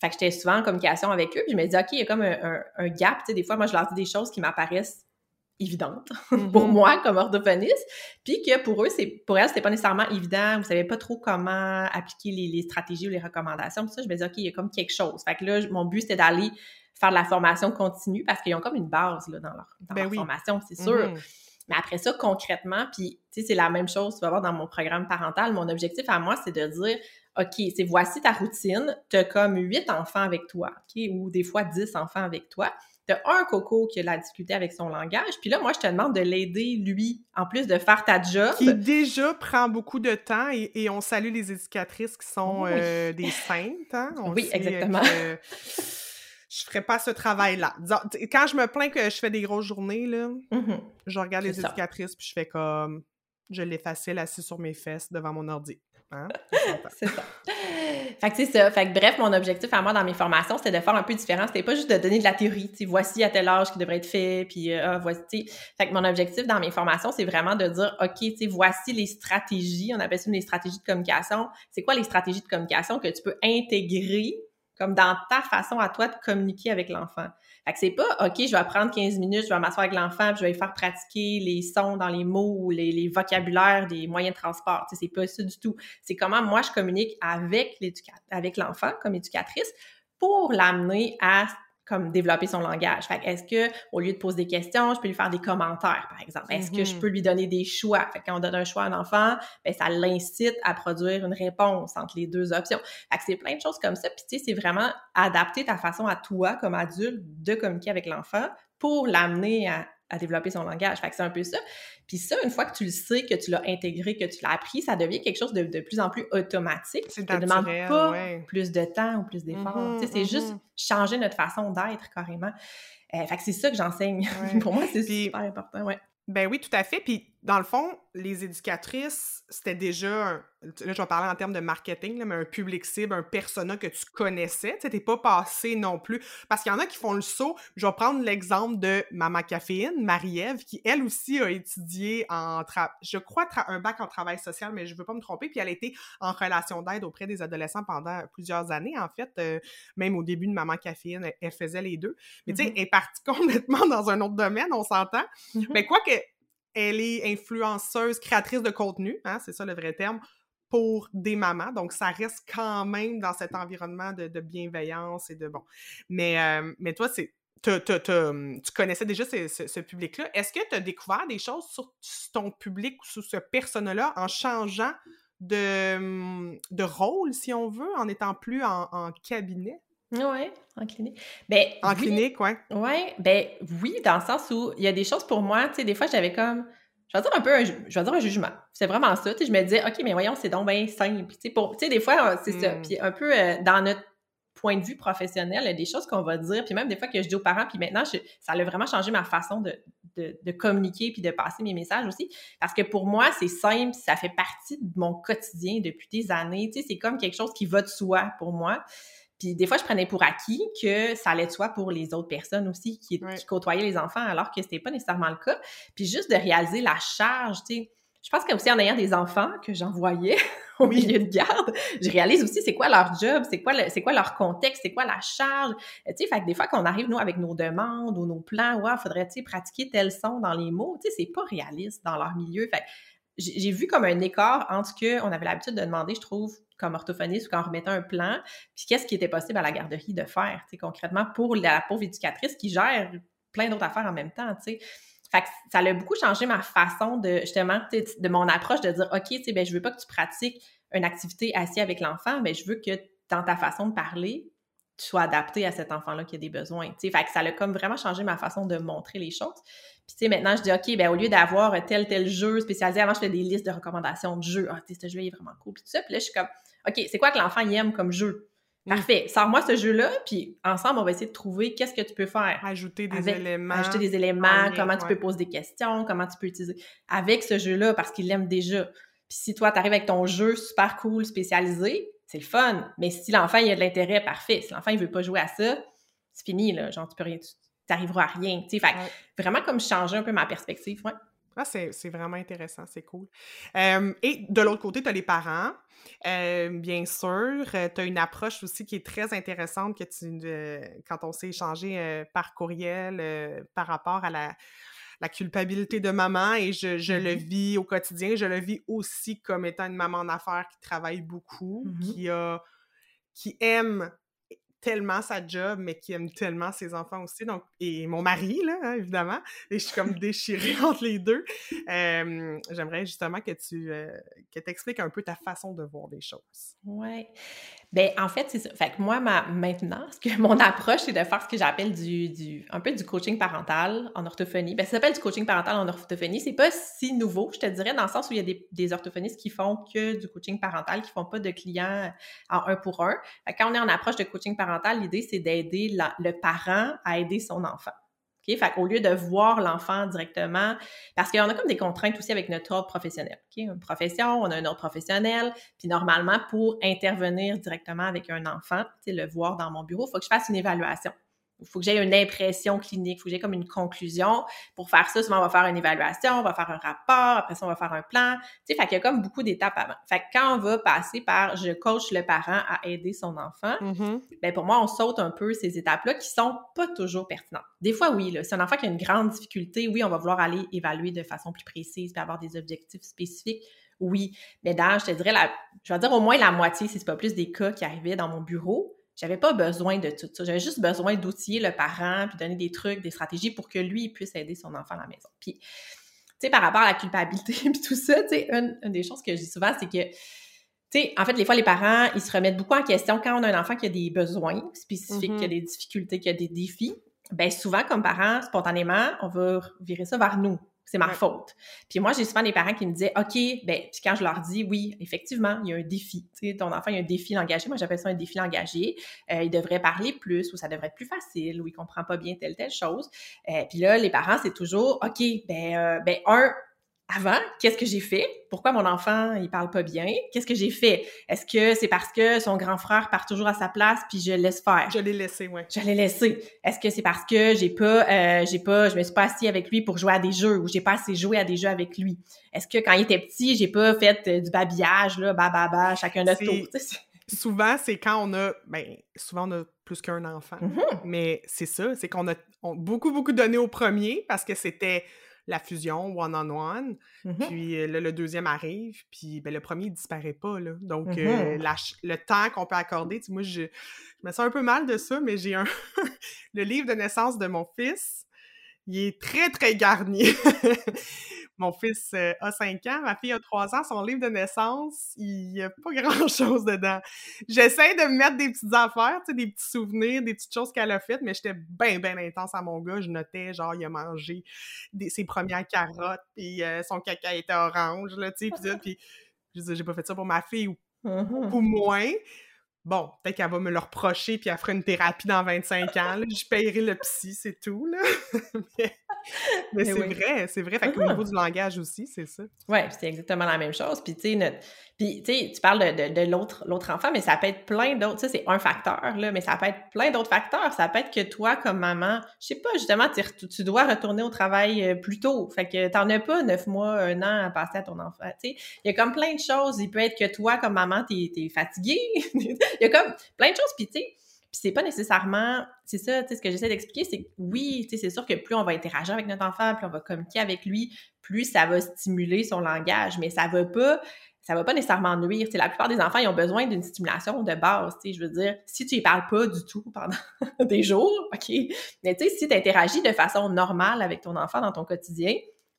Speaker 2: Fait que j'étais souvent en communication avec eux, puis je me disais, OK, il y a comme un, un, un gap, tu sais, des fois, moi, je leur dis des choses qui m'apparaissent évidente pour mm-hmm. moi comme orthophoniste, puis que pour eux, c'est pour elles, c'était pas nécessairement évident, vous savez pas trop comment appliquer les, stratégies ou les recommandations. Puis ça, je me disais, OK, il y a comme quelque chose. Fait que là, mon but, c'était d'aller faire de la formation continue parce qu'ils ont comme une base là, dans leur, ben formation, c'est sûr. Mm-hmm. Mais après ça, concrètement, puis tu sais, c'est la même chose, tu vas voir dans mon programme parental, mon objectif à moi, c'est de dire, OK, c'est voici ta routine, tu as comme huit enfants avec toi, OK, ou des fois dix enfants avec toi T'as un coco qui a la difficulté avec son langage, puis là, moi, je te demande de l'aider, lui, en plus de faire ta job.
Speaker 1: Qui déjà prend beaucoup de temps, et, on salue les éducatrices qui sont euh, des saintes. Hein?
Speaker 2: oui, exactement.
Speaker 1: je ferais pas ce travail-là. Quand je me plains que je fais des grosses journées, là, mm-hmm. je regarde les éducatrices, puis je fais comme... Je l'ai facile assis sur mes fesses devant mon ordi. Hein?
Speaker 2: c'est ça. Fait que c'est ça. Fait que bref, mon objectif à moi dans mes formations, c'était de faire un peu différent. C'était pas juste de donner de la théorie, tu voici à tel âge qui devrait être fait, puis euh, ah, voici, Fait que mon objectif dans mes formations, c'est vraiment de dire, OK, tu voici les stratégies, on appelle ça les stratégies de communication. C'est quoi les stratégies de communication que tu peux intégrer comme dans ta façon à toi de communiquer avec l'enfant? Fait que c'est pas, OK, je vais prendre 15 minutes, je vais m'asseoir avec l'enfant, puis je vais lui faire pratiquer les sons dans les mots ou les, les vocabulaires des moyens de transport. Tu sais, c'est pas ça du tout. C'est comment moi je communique avec avec l'enfant comme éducatrice pour l'amener à comme développer son langage. Fait est-ce que au lieu de poser des questions, je peux lui faire des commentaires, par exemple? Est-ce que je mm-hmm. peux lui donner des choix? Fait quand on donne un choix à un enfant, ben, ça l'incite à produire une réponse entre les deux options. Fait que c'est plein de choses comme ça. Puis tu sais, c'est vraiment adapter ta façon à toi, comme adulte, de communiquer avec l'enfant pour l'amener à, à développer son langage. Fait que c'est un peu ça. Puis ça, une fois que tu le sais, que tu l'as intégré, que tu l'as appris, ça devient quelque chose de, plus en plus automatique. Ça ne demande pas plus de temps ou plus d'efforts. Mm-hmm, c'est juste mm-hmm. changer notre façon d'être carrément. Euh, fait que c'est ça que j'enseigne. Pour moi, c'est super important. Ouais.
Speaker 1: Ben oui, tout à fait. Puis dans le fond, les éducatrices, c'était déjà, un, là je vais parler en termes de marketing, mais un public cible, un persona que tu connaissais. Tu n'es pas passé non plus. Parce qu'il y en a qui font le saut. Je vais prendre l'exemple de Mama Caféine, Marie-Ève, qui elle aussi a étudié en, je crois, un bac en travail social, mais je ne veux pas me tromper. Puis elle a été en relation d'aide auprès des adolescents pendant plusieurs années, en fait. Euh, même au début de Maman Caféine, elle faisait les deux. Mais tu sais, mm-hmm. elle est partie complètement dans un autre domaine, on s'entend. Mm-hmm. Mais quoi que elle est influenceuse, créatrice de contenu, hein, c'est ça le vrai terme, pour des mamans. Donc, ça reste quand même dans cet environnement de, bienveillance et de bon. Mais, euh, mais toi, c'est. tu connaissais déjà ce, public-là. Est-ce que tu as découvert des choses sur ton public ou sur ce persona-là en changeant de, de rôle, si on veut, en étant plus en cabinet?
Speaker 2: Oui, en clinique. Ben,
Speaker 1: en clinique, oui.
Speaker 2: Oui, ben oui, dans le sens où il y a des choses pour moi, tu sais, des fois j'avais comme, je vais dire un peu, un, je vais dire un jugement. C'est vraiment ça, tu sais, je me disais, OK, mais voyons, c'est donc bien simple. Tu sais, pour, tu sais, des fois, c'est ça. Hmm. Puis un peu euh, dans notre point de vue professionnel, il y a des choses qu'on va dire, puis même des fois que je dis aux parents, puis maintenant, ça a vraiment changé ma façon de, de, de, communiquer puis de passer mes messages aussi. Parce que pour moi, c'est simple, ça fait partie de mon quotidien depuis des années. Tu sais, c'est comme quelque chose qui va de soi pour moi. Puis des fois, je prenais pour acquis que ça allait de soi pour les autres personnes aussi qui, côtoyaient les enfants, alors que c'était pas nécessairement le cas. Puis juste de réaliser la charge, tu sais. Je pense qu'aussi en ayant des enfants que j'envoyais au milieu de garde, je réalise aussi c'est quoi leur job, c'est quoi c'est quoi leur contexte, c'est quoi la charge. Euh, tu sais, fait que des fois qu'on arrive nous avec nos demandes ou nos plans, ouais, faudrait tu pratiquer tel son dans les mots, tu sais, c'est pas réaliste dans leur milieu. Fait j'ai vu comme un écart entre ce qu'on avait l'habitude de demander, je trouve, comme orthophoniste ou quand on remettait un plan, puis qu'est-ce qui était possible à la garderie de faire, concrètement, pour la pauvre éducatrice qui gère plein d'autres affaires en même temps, tu sais. Fait que ça a beaucoup changé ma façon de, justement, de mon approche de dire, OK, tu sais, ben, je veux pas que tu pratiques une activité assise avec l'enfant, mais je veux que dans ta façon de parler, sois adapté à cet enfant-là qui a des besoins. Fait que ça a comme vraiment changé ma façon de montrer les choses. Puis, tu sais, maintenant, je dis, OK, ben, au lieu d'avoir tel, tel jeu spécialisé, avant, je fais des listes de recommandations de jeux. Ah, tu sais, ce jeu est vraiment cool. Puis, tout ça. Puis là, je suis comme, OK, c'est quoi que l'enfant aime comme jeu? Mm. Parfait. Sors-moi ce jeu-là, puis ensemble, on va essayer de trouver qu'est-ce que tu peux faire.
Speaker 1: Ajouter des éléments.
Speaker 2: Ajouter des éléments, comment tu peux poser des questions, comment tu peux utiliser avec ce jeu-là parce qu'il l'aime déjà. Puis si toi, tu arrives avec ton jeu super cool, spécialisé, c'est le fun. Mais si l'enfant, il a de l'intérêt, parfait. Si l'enfant, il veut pas jouer à ça, c'est fini, là. Genre, tu peux rien, t'arriveras à rien. Tu sais, fait vraiment comme changer un peu ma perspective. Ouais.
Speaker 1: Ah, c'est vraiment intéressant, c'est cool. et de l'autre côté, tu as les parents. bien sûr, tu as une approche aussi qui est très intéressante que tu, quand on s'est échangé par courriel par rapport à la, la, culpabilité de maman et je, je le mm-hmm. vis au quotidien. Je le vis aussi comme étant une maman en affaires qui travaille beaucoup, mm-hmm. qui a qui aime tellement sa job, mais qui aime tellement ses enfants aussi. Donc, et mon mari, là, hein, évidemment. Et je suis comme déchirée entre les deux. J'aimerais justement que tu euh, que expliques un peu ta façon de voir les choses.
Speaker 2: Oui. Ben en fait, c'est ça. Fait que moi, ma, maintenant, ce que mon approche, c'est de faire ce que j'appelle du, du, un peu du coaching parental en orthophonie. Ben, ça s'appelle du coaching parental en orthophonie. C'est pas si nouveau, je te dirais, dans le sens où il y a des, des orthophonistes qui font que du coaching parental, qui font pas de clients en un pour un. Fait quand on est en approche de coaching parental, l'idée, c'est d'aider le parent à aider son enfant. OK? Fait qu'au lieu de voir l'enfant directement, parce qu'on a comme des contraintes aussi avec notre ordre professionnel. OK? Une profession, on a un ordre professionnel, puis normalement, pour intervenir directement avec un enfant, le voir dans mon bureau, il faut que je fasse une évaluation. Il faut que j'aie une impression clinique, il faut que j'aie comme une conclusion. Pour faire ça, souvent, on va faire une évaluation, on va faire un rapport, après ça, on va faire un plan. Tu sais, fait qu'il y a comme beaucoup d'étapes avant. Fait que quand on va passer par je coach le parent à aider son enfant, ben pour moi, on saute un peu ces étapes-là qui sont pas toujours pertinentes. Des fois, oui, là, c'est un enfant qui a une grande difficulté, oui, on va vouloir aller évaluer de façon plus précise puis avoir des objectifs spécifiques. Oui, mais dans, je te dirais, la, je vais dire au moins la moitié, si c'est pas plus des cas qui arrivaient dans mon bureau, j'avais pas besoin de tout ça. J'avais juste besoin d'outiller le parent, puis donner des trucs, des stratégies pour que lui puisse aider son enfant à la maison. Puis, tu sais, par rapport à la culpabilité, puis tout ça, tu sais, une, des choses que je dis souvent, c'est que, tu sais, en fait, des fois, les parents, ils se remettent beaucoup en question quand on a un enfant qui a des besoins spécifiques, qui a mm-hmm. des difficultés, qui a des défis. Bien, souvent, comme parents, spontanément, on va virer ça vers nous c'est ma faute. Puis moi, j'ai souvent des parents qui me disaient, OK, ben, puis quand je leur dis, oui, effectivement, il y a un défi. Tu sais, ton enfant, il y a un défi engagé. Moi, j'appelle ça un défi engagé. Euh, il devrait parler plus ou ça devrait être plus facile ou il comprend pas bien telle, telle chose. Euh, puis là, les parents, c'est toujours, OK, ben, euh, ben, un, avant, qu'est-ce que j'ai fait? Pourquoi mon enfant, il parle pas bien? Qu'est-ce que j'ai fait? Est-ce que c'est parce que son grand frère part toujours à sa place puis je laisse faire?
Speaker 1: Je l'ai laissé, oui.
Speaker 2: Je l'ai laissé. Est-ce que c'est parce que j'ai pas, euh, j'ai pas, je me suis pas assis avec lui pour jouer à des jeux ou j'ai pas assez joué à des jeux avec lui? Est-ce que quand il était petit, j'ai pas fait euh, du babillage, là, ba, ba, ba, chacun notre tour?
Speaker 1: Souvent, c'est quand on a, ben, souvent on a plus qu'un enfant.
Speaker 2: Mm-hmm.
Speaker 1: Mais c'est ça, c'est qu'on a beaucoup, beaucoup donné au premier parce que c'était la fusion one-on-one.
Speaker 2: Mm-hmm.
Speaker 1: Puis euh, là, le deuxième arrive, puis ben, le premier, il disparaît pas. Là. Donc,
Speaker 2: Mm-hmm.
Speaker 1: euh, le temps qu'on peut accorder, tu sais, moi, je, je, me sens un peu mal de ça, mais j'ai un... le livre de naissance de mon fils, il est très, très garni. Mon fils euh, a 5 ans, ma fille a 3 ans. Son livre de naissance, il n'y a pas grand-chose dedans. J'essaie de me mettre des petites affaires, tu sais, des petits souvenirs, des petites choses qu'elle a faites, mais j'étais bien, bien intense à mon gars. Je notais, genre, il a mangé ses premières carottes, puis euh, son caca était orange, là, tu sais, puis je disais, j'ai pas fait ça pour ma fille ou
Speaker 2: mm-hmm.
Speaker 1: moins. Bon, peut-être qu'elle va me le reprocher puis elle fera une thérapie dans 25 ans. Là. Je paierai le psy, c'est tout. Là. mais, mais c'est vrai, c'est vrai. Fait qu'au niveau du langage aussi, c'est ça.
Speaker 2: Oui, c'est exactement la même chose. Puis, tu sais, puis, tu sais, tu parles de, de, l'autre, l'autre enfant, mais ça peut être plein d'autres. Ça, c'est un facteur, là, mais ça peut être plein d'autres facteurs. Ça peut être que toi, comme maman, je sais pas, justement, tu, tu dois retourner au travail euh, plus tôt. Fait que t'en as pas neuf mois, un an à passer à ton enfant. Tu sais, il y a comme plein de choses. Il peut être que toi, comme maman, t'es, es fatiguée. il y a comme plein de choses. Puis, tu sais, puis c'est pas nécessairement, c'est ça, tu sais, ce que j'essaie d'expliquer, c'est que oui, tu sais, c'est sûr que plus on va interagir avec notre enfant, plus on va communiquer avec lui, plus ça va stimuler son langage, mais ça va pas ça va pas nécessairement nuire. la plupart des enfants, ils ont besoin d'une stimulation de base. Je veux dire, si tu y parles pas du tout pendant des jours, OK. Mais tu sais, si tu interagis de façon normale avec ton enfant dans ton quotidien,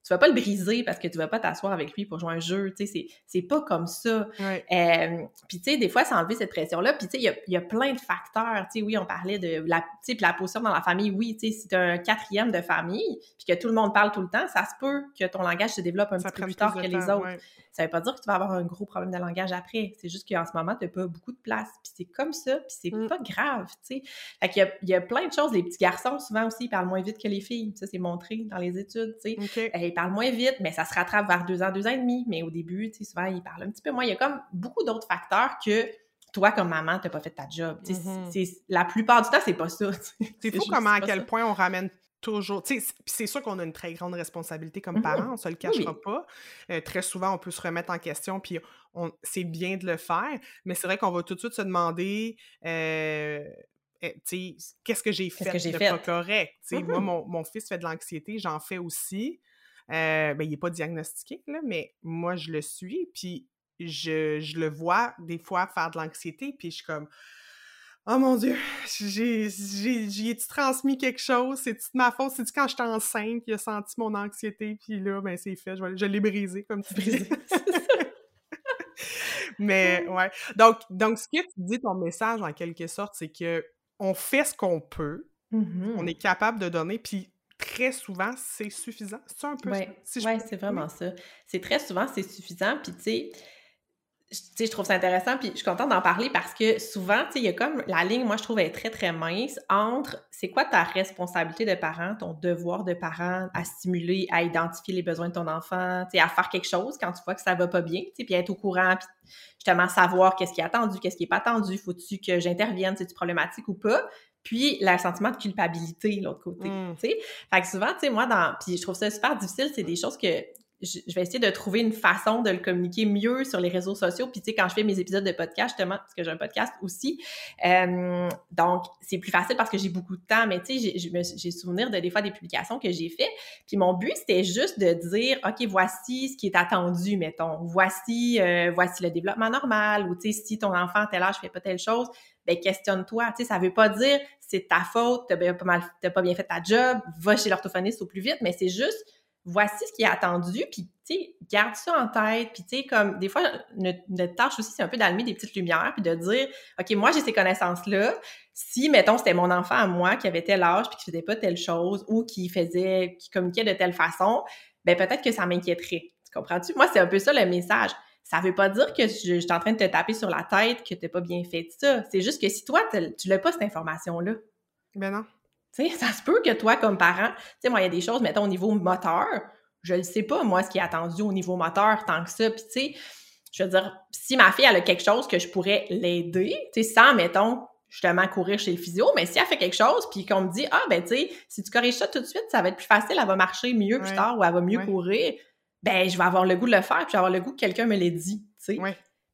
Speaker 2: tu vas pas le briser parce que tu vas pas t'asseoir avec lui pour jouer un jeu, tu sais, c'est pas comme ça. Euh, puis tu sais, des fois, c'est enlever cette pression-là, puis tu sais, il y a, y a, plein de facteurs, tu sais, oui, on parlait de la, tu sais, la position dans la famille, oui, tu sais, si tu un quatrième de famille, puis que tout le monde parle tout le temps, ça se peut que ton langage se développe un petit peu plus tard que les autres. Ça veut pas dire que tu vas avoir un gros problème de langage après. C'est juste qu'en ce moment, tu n'as pas beaucoup de place. Puis c'est comme ça, puis c'est
Speaker 1: mm.
Speaker 2: pas grave, tu sais. Fait qu'il y y a plein de choses. Les petits garçons, souvent aussi, ils parlent moins vite que les filles. Ça, c'est montré dans les études, tu sais. Parlent moins vite, mais ça se rattrape vers deux ans, deux ans et demi. Mais au début, tu sais, souvent, ils parlent un petit peu moins. Il y a comme beaucoup d'autres facteurs que toi, comme maman, tu n'as pas fait ta job. Mm-hmm. La plupart du temps, c'est pas ça.
Speaker 1: C'est fou comment, à quel point on ramène toujours. C'est sûr qu'on a une très grande responsabilité comme mmh parents, on se le cachera pas. Euh, très souvent, on peut se remettre en question, puis c'est bien de le faire, mais c'est vrai qu'on va tout de suite se demander. Euh, eh, qu'est-ce que j'ai fait de pas correct? Moi, mmh mon, mon, fils fait de l'anxiété, j'en fais aussi. Euh, ben, il n'est pas diagnostiqué, là, mais moi, je le suis, puis je, je le vois des fois faire de l'anxiété, puis je suis comme Oh mon Dieu, j'ai, j'ai, transmis quelque chose? C'est-tu de ma faute? C'est-tu quand j'étais enceinte qu'il a senti mon anxiété? Puis là, ben c'est fait, je, l'ai brisé, comme tu dis. Mais ouais. Donc, donc, ce que tu dis, ton message, en quelque sorte, c'est que on fait ce qu'on peut, on est capable de donner, puis très souvent, c'est suffisant. C'est un peu
Speaker 2: Oui, ouais, c'est vraiment ça. C'est très souvent, c'est suffisant, puis tu sais je trouve ça intéressant, puis je suis contente d'en parler parce que souvent, tu sais, il y a comme la ligne, moi, je trouve, est très, très mince entre c'est quoi ta responsabilité de parent, ton devoir de parent à stimuler, à identifier les besoins de ton enfant, tu sais, à faire quelque chose quand tu vois que ça va pas bien, tu sais, puis être au courant, puis justement savoir qu'est-ce qui est attendu, qu'est-ce qui est pas attendu, faut-tu que j'intervienne, c'est-tu problématique ou pas, puis le sentiment de culpabilité, l'autre côté, mmh. tu sais. Fait que souvent, tu sais, moi, dans... Puis je trouve ça super difficile, c'est des choses que je vais essayer de trouver une façon de le communiquer mieux sur les réseaux sociaux. Puis, tu sais, quand je fais mes épisodes de podcast, justement, parce que j'ai un podcast aussi, euh, donc, c'est plus facile parce que j'ai beaucoup de temps, mais tu sais, j'ai souvenir de des fois des publications que j'ai fait. Puis, mon but, c'était juste de dire, OK, voici ce qui est attendu, mettons. Voici, euh, voici le développement normal, ou tu sais, si ton enfant à tel âge fait pas telle chose, ben questionne-toi. Tu sais, ça veut pas dire c'est ta faute, t'as pas mal, pas bien fait ta job, va chez l'orthophoniste au plus vite, mais c'est juste voici ce qui est attendu, puis tu sais, garde ça en tête, puis tu sais, comme des fois, notre, tâche aussi, c'est un peu d'allumer des petites lumières, puis de dire, OK, moi, j'ai ces connaissances-là, si, mettons, c'était mon enfant à moi qui avait tel âge, puis qui faisait pas telle chose, ou qui faisait, qui communiquait de telle façon, ben peut-être que ça m'inquiéterait. Tu comprends-tu? Moi, c'est un peu ça le message. Ça veut pas dire que je, suis en train de te taper sur la tête, que t'as pas bien fait ça. C'est juste que si toi, tu l'as pas, cette information-là.
Speaker 1: Ben non.
Speaker 2: Tu sais, ça se peut que toi, comme parent, tu sais, moi, il y a des choses, mettons, au niveau moteur, je ne sais pas, moi, ce qui est attendu au niveau moteur tant que ça. Puis, tu sais, je veux dire, si ma fille, elle a quelque chose que je pourrais l'aider, tu sais, sans, mettons, justement, courir chez le physio, mais si elle fait quelque chose, puis qu'on me dit, ah, ben, tu sais, si tu corriges ça tout de suite, ça va être plus facile, elle va marcher mieux plus tard ou elle va mieux courir, ben, je vais avoir le goût de le faire, puis je vais avoir le goût que quelqu'un me l'ait dit, tu sais.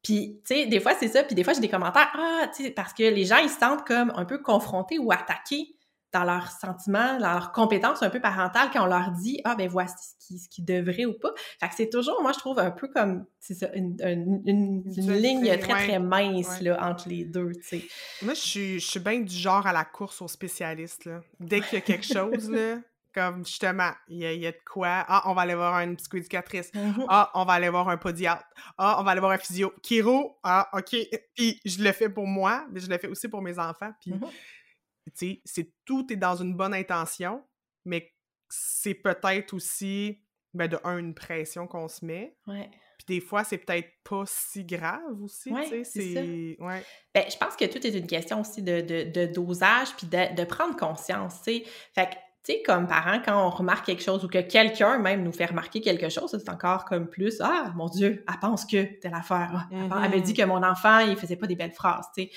Speaker 2: Puis, tu sais, des fois, c'est ça, puis des fois, j'ai des commentaires, ah, tu sais, parce que les gens, ils se sentent comme un peu confrontés ou attaqués dans leurs sentiments, dans leurs compétences un peu parentales quand on leur dit ah ben voici ce qui, ce qui devrait ou pas. Fait que c'est toujours moi je trouve un peu comme c'est ça une, une, ligne très très mince là entre les deux, tu sais.
Speaker 1: Moi je suis je suis bien du genre à la course aux spécialistes là. Dès qu'il y a quelque chose là comme justement, il y, a, de quoi. Ah, on va aller voir une psychoéducatrice. Mm-hmm. Ah, on va aller voir un podiatre. Ah, on va aller voir un physio. Kiro, ah, OK. Puis je le fais pour moi, mais je le fais aussi pour mes enfants. Puis mm-hmm tu sais, tout est dans une bonne intention, mais c'est peut-être aussi, ben, de un, une pression qu'on se met.
Speaker 2: Ouais.
Speaker 1: Puis des fois, c'est peut-être pas si grave aussi, tu sais, c'est... Ouais.
Speaker 2: Ben, je pense que tout est une question aussi de, de, dosage, puis de, de, prendre conscience, tu sais. Fait que, tu sais, comme parent, quand on remarque quelque chose ou que quelqu'un même nous fait remarquer quelque chose, c'est encore comme plus, ah, mon Dieu, elle pense que telle affaire. Elle m'a dit mm-hmm. que mon enfant, il faisait pas des belles phrases, tu sais.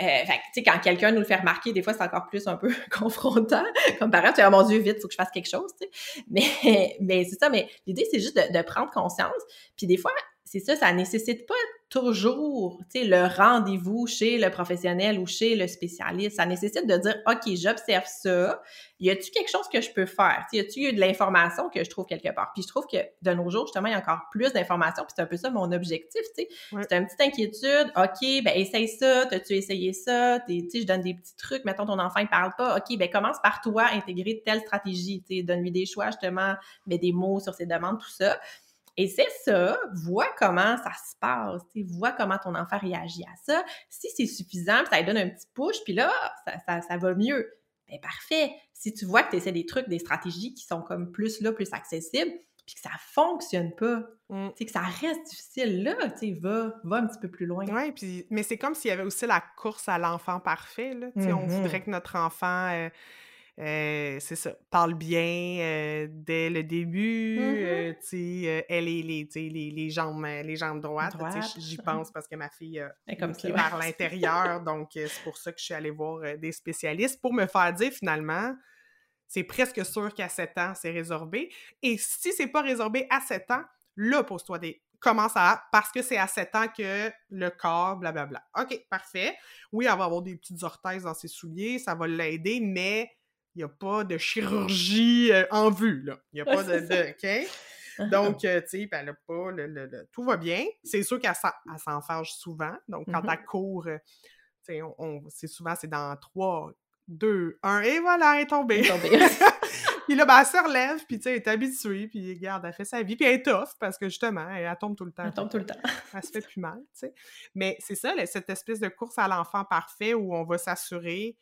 Speaker 2: Euh, fait tu sais, quand quelqu'un nous le fait remarquer, des fois, c'est encore plus un peu confrontant. Comme parent, tu dis, oh mon Dieu, vite, faut que je fasse quelque chose, tu sais. Mais, mais c'est ça, mais l'idée, c'est juste de, de, prendre conscience. Puis des fois, c'est ça, ça nécessite pas toujours, tu sais, le rendez-vous chez le professionnel ou chez le spécialiste. Ça nécessite de dire, OK, j'observe ça. Y a-tu quelque chose que je peux faire? y a-tu eu de l'information que je trouve quelque part? Puis je trouve que de nos jours, justement, il y a encore plus d'informations. Puis c'est un peu ça mon objectif, tu sais. C'est une petite inquiétude. OK, ben essaye ça. T'as-tu essayé ça? Tu sais, je donne des petits trucs. Mettons, ton enfant, il parle pas. OK, ben commence par toi, intégrer telle stratégie. Donne-lui des choix, justement, mets des mots sur ses demandes, tout ça. Et c'est ça, vois comment ça se passe, vois comment ton enfant réagit à ça. Si c'est suffisant, ça lui donne un petit push, puis là, ça, ça, va mieux. Ben parfait. Si tu vois que tu essaies des trucs, des stratégies qui sont comme plus là, plus accessibles, puis que ça fonctionne pas, mmh. que ça reste difficile, là, tu va, va un petit peu plus loin.
Speaker 1: Oui, puis, mais c'est comme s'il y avait aussi la course à l'enfant parfait, là. On mmh voudrait que notre enfant... Euh, euh, c'est ça, parle bien euh, dès le début, mmh euh, tu sais, elle est les, les, les, jambes, les jambes droites, j'y pense parce que ma fille est comme ça, par l'intérieur, donc c'est pour ça que je suis allée voir des spécialistes pour me faire dire finalement, c'est presque sûr qu'à 7 ans, c'est résorbé. Et si c'est pas résorbé à 7 ans, là, pose-toi des, commence à parce que c'est à 7 ans que le corps, blablabla. OK, parfait. Oui, elle va avoir des petites orthèses dans ses souliers, ça va l'aider, mais n'y a pas de chirurgie euh, en vue, là. Il n'y a pas de, OK? Donc, euh, tu sais, elle a pas le, tout va bien. C'est sûr qu'elle s'enfarge souvent. Donc, quand mm-hmm. elle court, euh, tu sais, on, c'est souvent, c'est dans 3, 2, 1, et voilà, elle est tombée. Elle est tombée. puis là, ben, elle se relève, puis tu sais, elle est habituée, puis regarde, elle fait sa vie, puis elle est tough, parce que justement, elle, tombe tout le temps.
Speaker 2: Elle tombe tout le temps.
Speaker 1: elle se fait plus mal, tu sais. Mais c'est ça, cette espèce de course à l'enfant parfait où on va s'assurer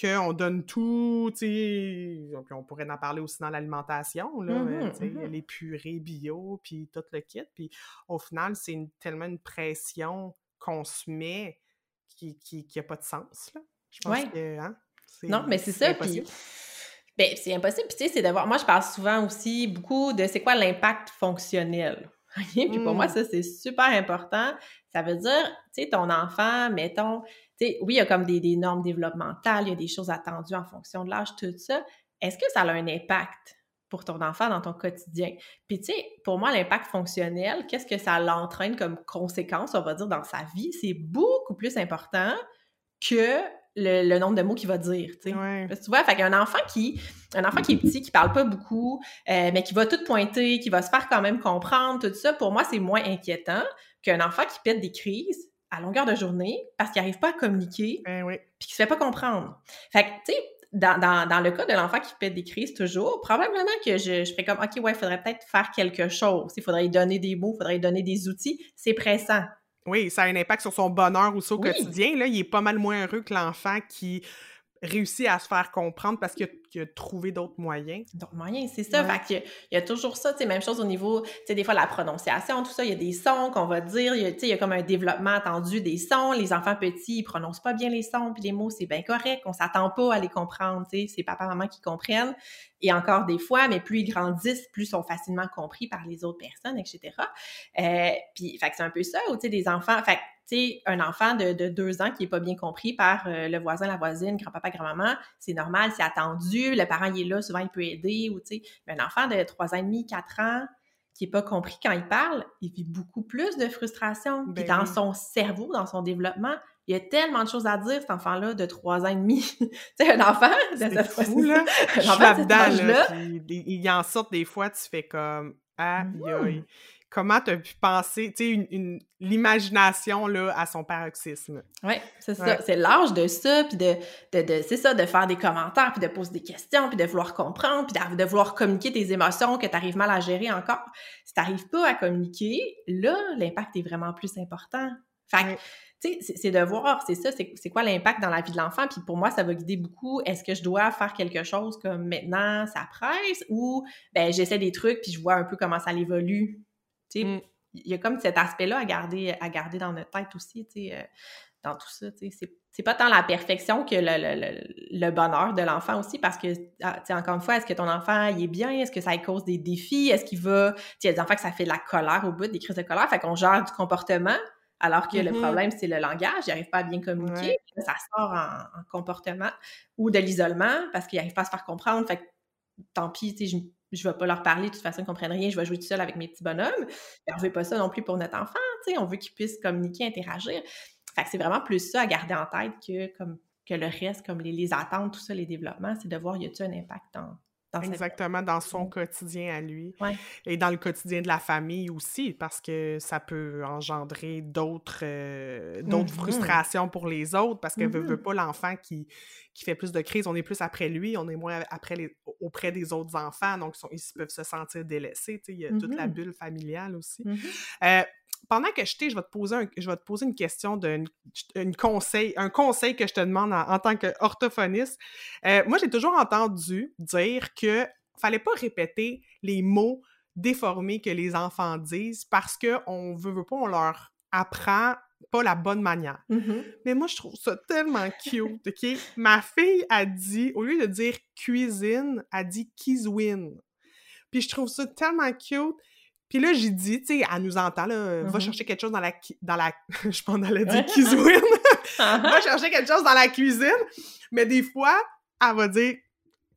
Speaker 1: qu'on donne tout, tu sais, on pourrait en parler aussi dans l'alimentation, là, tu sais,
Speaker 2: mhm.
Speaker 1: les purées bio, puis tout le kit, puis au final, c'est tellement une pression qu'on se met qui qui qui pas de sens, là. Je pense
Speaker 2: Ouais.
Speaker 1: que, hein,
Speaker 2: Non, mais c'est ça, puis ben, c'est impossible. Puis tu sais, c'est de voir. Moi, je parle souvent aussi beaucoup de c'est quoi l'impact fonctionnel? Puis pour moi,
Speaker 1: Mmh.
Speaker 2: ça, c'est super important. Ça veut dire, tu sais, ton enfant, mettons, tu sais, oui, il y a comme des, des normes développementales, il y a des choses attendues en fonction de l'âge, tout ça. Est-ce que ça a un impact pour ton enfant dans ton quotidien? Puis tu sais, pour moi, l'impact fonctionnel, qu'est-ce que ça l'entraîne comme conséquence, on va dire, dans sa vie? C'est beaucoup plus important que le, le nombre de mots qu'il va dire, tu sais.
Speaker 1: Ouais.
Speaker 2: Parce que tu vois, fait qu'un enfant qui, un enfant qui est petit, qui parle pas beaucoup, euh, mais qui va tout pointer, qui va se faire quand même comprendre, tout ça, pour moi, c'est moins inquiétant qu'un enfant qui pète des crises à longueur de journée parce qu'il n'arrive pas à communiquer
Speaker 1: Ben oui.
Speaker 2: puis qui se fait pas comprendre. Fait que, tu sais, dans, dans, dans le cas de l'enfant qui pète des crises toujours, probablement que je, je ferais comme, OK, ouais, il faudrait peut-être faire quelque chose. Il faudrait lui donner des mots, il faudrait lui donner des outils. C'est pressant.
Speaker 1: Oui, ça a un impact sur son bonheur aussi au
Speaker 2: Oui.
Speaker 1: quotidien, là. Il est pas mal moins heureux que l'enfant qui réussit à se faire comprendre parce qu'il a, a trouvé d'autres moyens.
Speaker 2: Donc, moyen, c'est ça.
Speaker 1: Ouais.
Speaker 2: Fait qu'il y a- il y a toujours ça, tu sais, même chose au niveau, tu sais, des fois, la prononciation, tout ça, il y a des sons qu'on va dire, il y a, tu sais, il y a comme un développement attendu des sons. Les enfants petits, ils prononcent pas bien les sons, puis les mots, c'est bien correct, on s'attend pas à les comprendre, tu sais, c'est papa, maman qui comprennent. Et encore des fois, mais plus ils grandissent, plus ils sont facilement compris par les autres personnes, etc. Euh, puis, fait que c'est un peu ça, ou tu sais, des enfants, fait tu sais, un enfant de, de deux ans qui est pas bien compris par euh, le voisin, la voisine, grand-papa, grand-maman, c'est normal, c'est attendu, le parent il est là, souvent il peut aider, ou tu sais, mais un enfant de trois ans et demi, quatre ans, qui est pas compris quand il parle, il vit beaucoup plus de frustration. Puis
Speaker 1: Ben
Speaker 2: dans
Speaker 1: oui.
Speaker 2: son cerveau, dans son développement, il y a tellement de choses à dire, cet enfant-là, de trois ans et demi. tu sais, un enfant de cette
Speaker 1: fou, là. Je suis là-dedans, il- il en sort des fois, tu fais comme aïe
Speaker 2: Mhm.
Speaker 1: Comment t'as pu penser, tu sais, une, une- l'imagination là à son paroxysme?
Speaker 2: Oui, c'est ça.
Speaker 1: Ouais.
Speaker 2: C'est l'âge de ça, puis de, de, de- c'est ça, de faire des commentaires, puis de poser des questions, puis de vouloir comprendre, puis de, de vouloir communiquer tes émotions que tu arrives mal à gérer encore. Si tu n'arrives pas à communiquer, là, l'impact est vraiment plus important. Fait
Speaker 1: Ouais.
Speaker 2: tu sais, c'est- c'est de voir, c'est ça, c'est c'est quoi l'impact dans la vie de l'enfant, puis pour moi, ça va guider beaucoup. Est-ce que je dois faire quelque chose comme maintenant, ça presse, ou ben j'essaie des trucs, puis je vois un peu comment ça évolue?
Speaker 1: Mm.
Speaker 2: il y a comme cet aspect-là à garder, à garder dans notre tête aussi, tu sais, euh, dans tout ça, tu sais. C'est- pas tant la perfection que le, le- le- bonheur de l'enfant aussi, parce que, ah, tu sais, encore une fois, est-ce que ton enfant, il est bien? Est-ce que ça cause des défis? Est-ce qu'il va... Tu sais, il y a des enfants que ça fait de la colère au bout, des crises de colère, fait qu'on gère du comportement, alors que le
Speaker 1: Mhm.
Speaker 2: problème, c'est le langage, il n'arrive pas à bien communiquer,
Speaker 1: Ouais.
Speaker 2: ça sort en, en comportement, ou de l'isolement, parce qu'il n'arrive pas à se faire comprendre, fait que tant pis, je je vais pas leur parler, de toute façon, ils comprennent rien, je vais jouer tout seul avec mes petits bonhommes. Mais on veut pas ça non plus pour notre enfant, on veut qu'il puisse communiquer, interagir. Fait c'est vraiment plus ça à garder en tête que le reste, comme les, les attentes, tout ça, les développements, c'est de voir y a-tu un impact dans, dans
Speaker 1: Exactement, dans son quotidien à lui.
Speaker 2: Ouais.
Speaker 1: Et dans le quotidien de la famille aussi, parce que ça peut engendrer d'autres euh, d'autres
Speaker 2: Mhm.
Speaker 1: frustrations pour les autres, parce que veut,
Speaker 2: Mhm.
Speaker 1: veut pas l'enfant qui, qui fait plus de crises, on est plus après lui, on est moins après les, auprès des autres enfants, donc ils, sont- ils peuvent se sentir délaissés. Il y a toute la
Speaker 2: Mhm.
Speaker 1: bulle familiale aussi. Euh, pendant que je t'ai, je vais te poser un, je vais te poser une question de une, conseil, un conseil que je te demande en, en tant qu'orthophoniste. Euh, moi, j'ai toujours entendu dire que fallait pas répéter les mots déformés que les enfants disent parce que on veut, veut pas, on leur apprend pas la bonne manière.
Speaker 2: Mhm.
Speaker 1: Mais moi, je trouve ça tellement cute, OK? Ma fille a dit, au lieu de dire cuisine, a dit kizwin. Puis je trouve ça tellement cute. Puis là, j'ai dit, tu sais, elle nous entend, là, va
Speaker 2: Mhm.
Speaker 1: chercher quelque chose dans la... Dans la je pense qu'elle a dit.
Speaker 2: Ah,
Speaker 1: va chercher quelque chose dans la cuisine. Mais des fois, elle va dire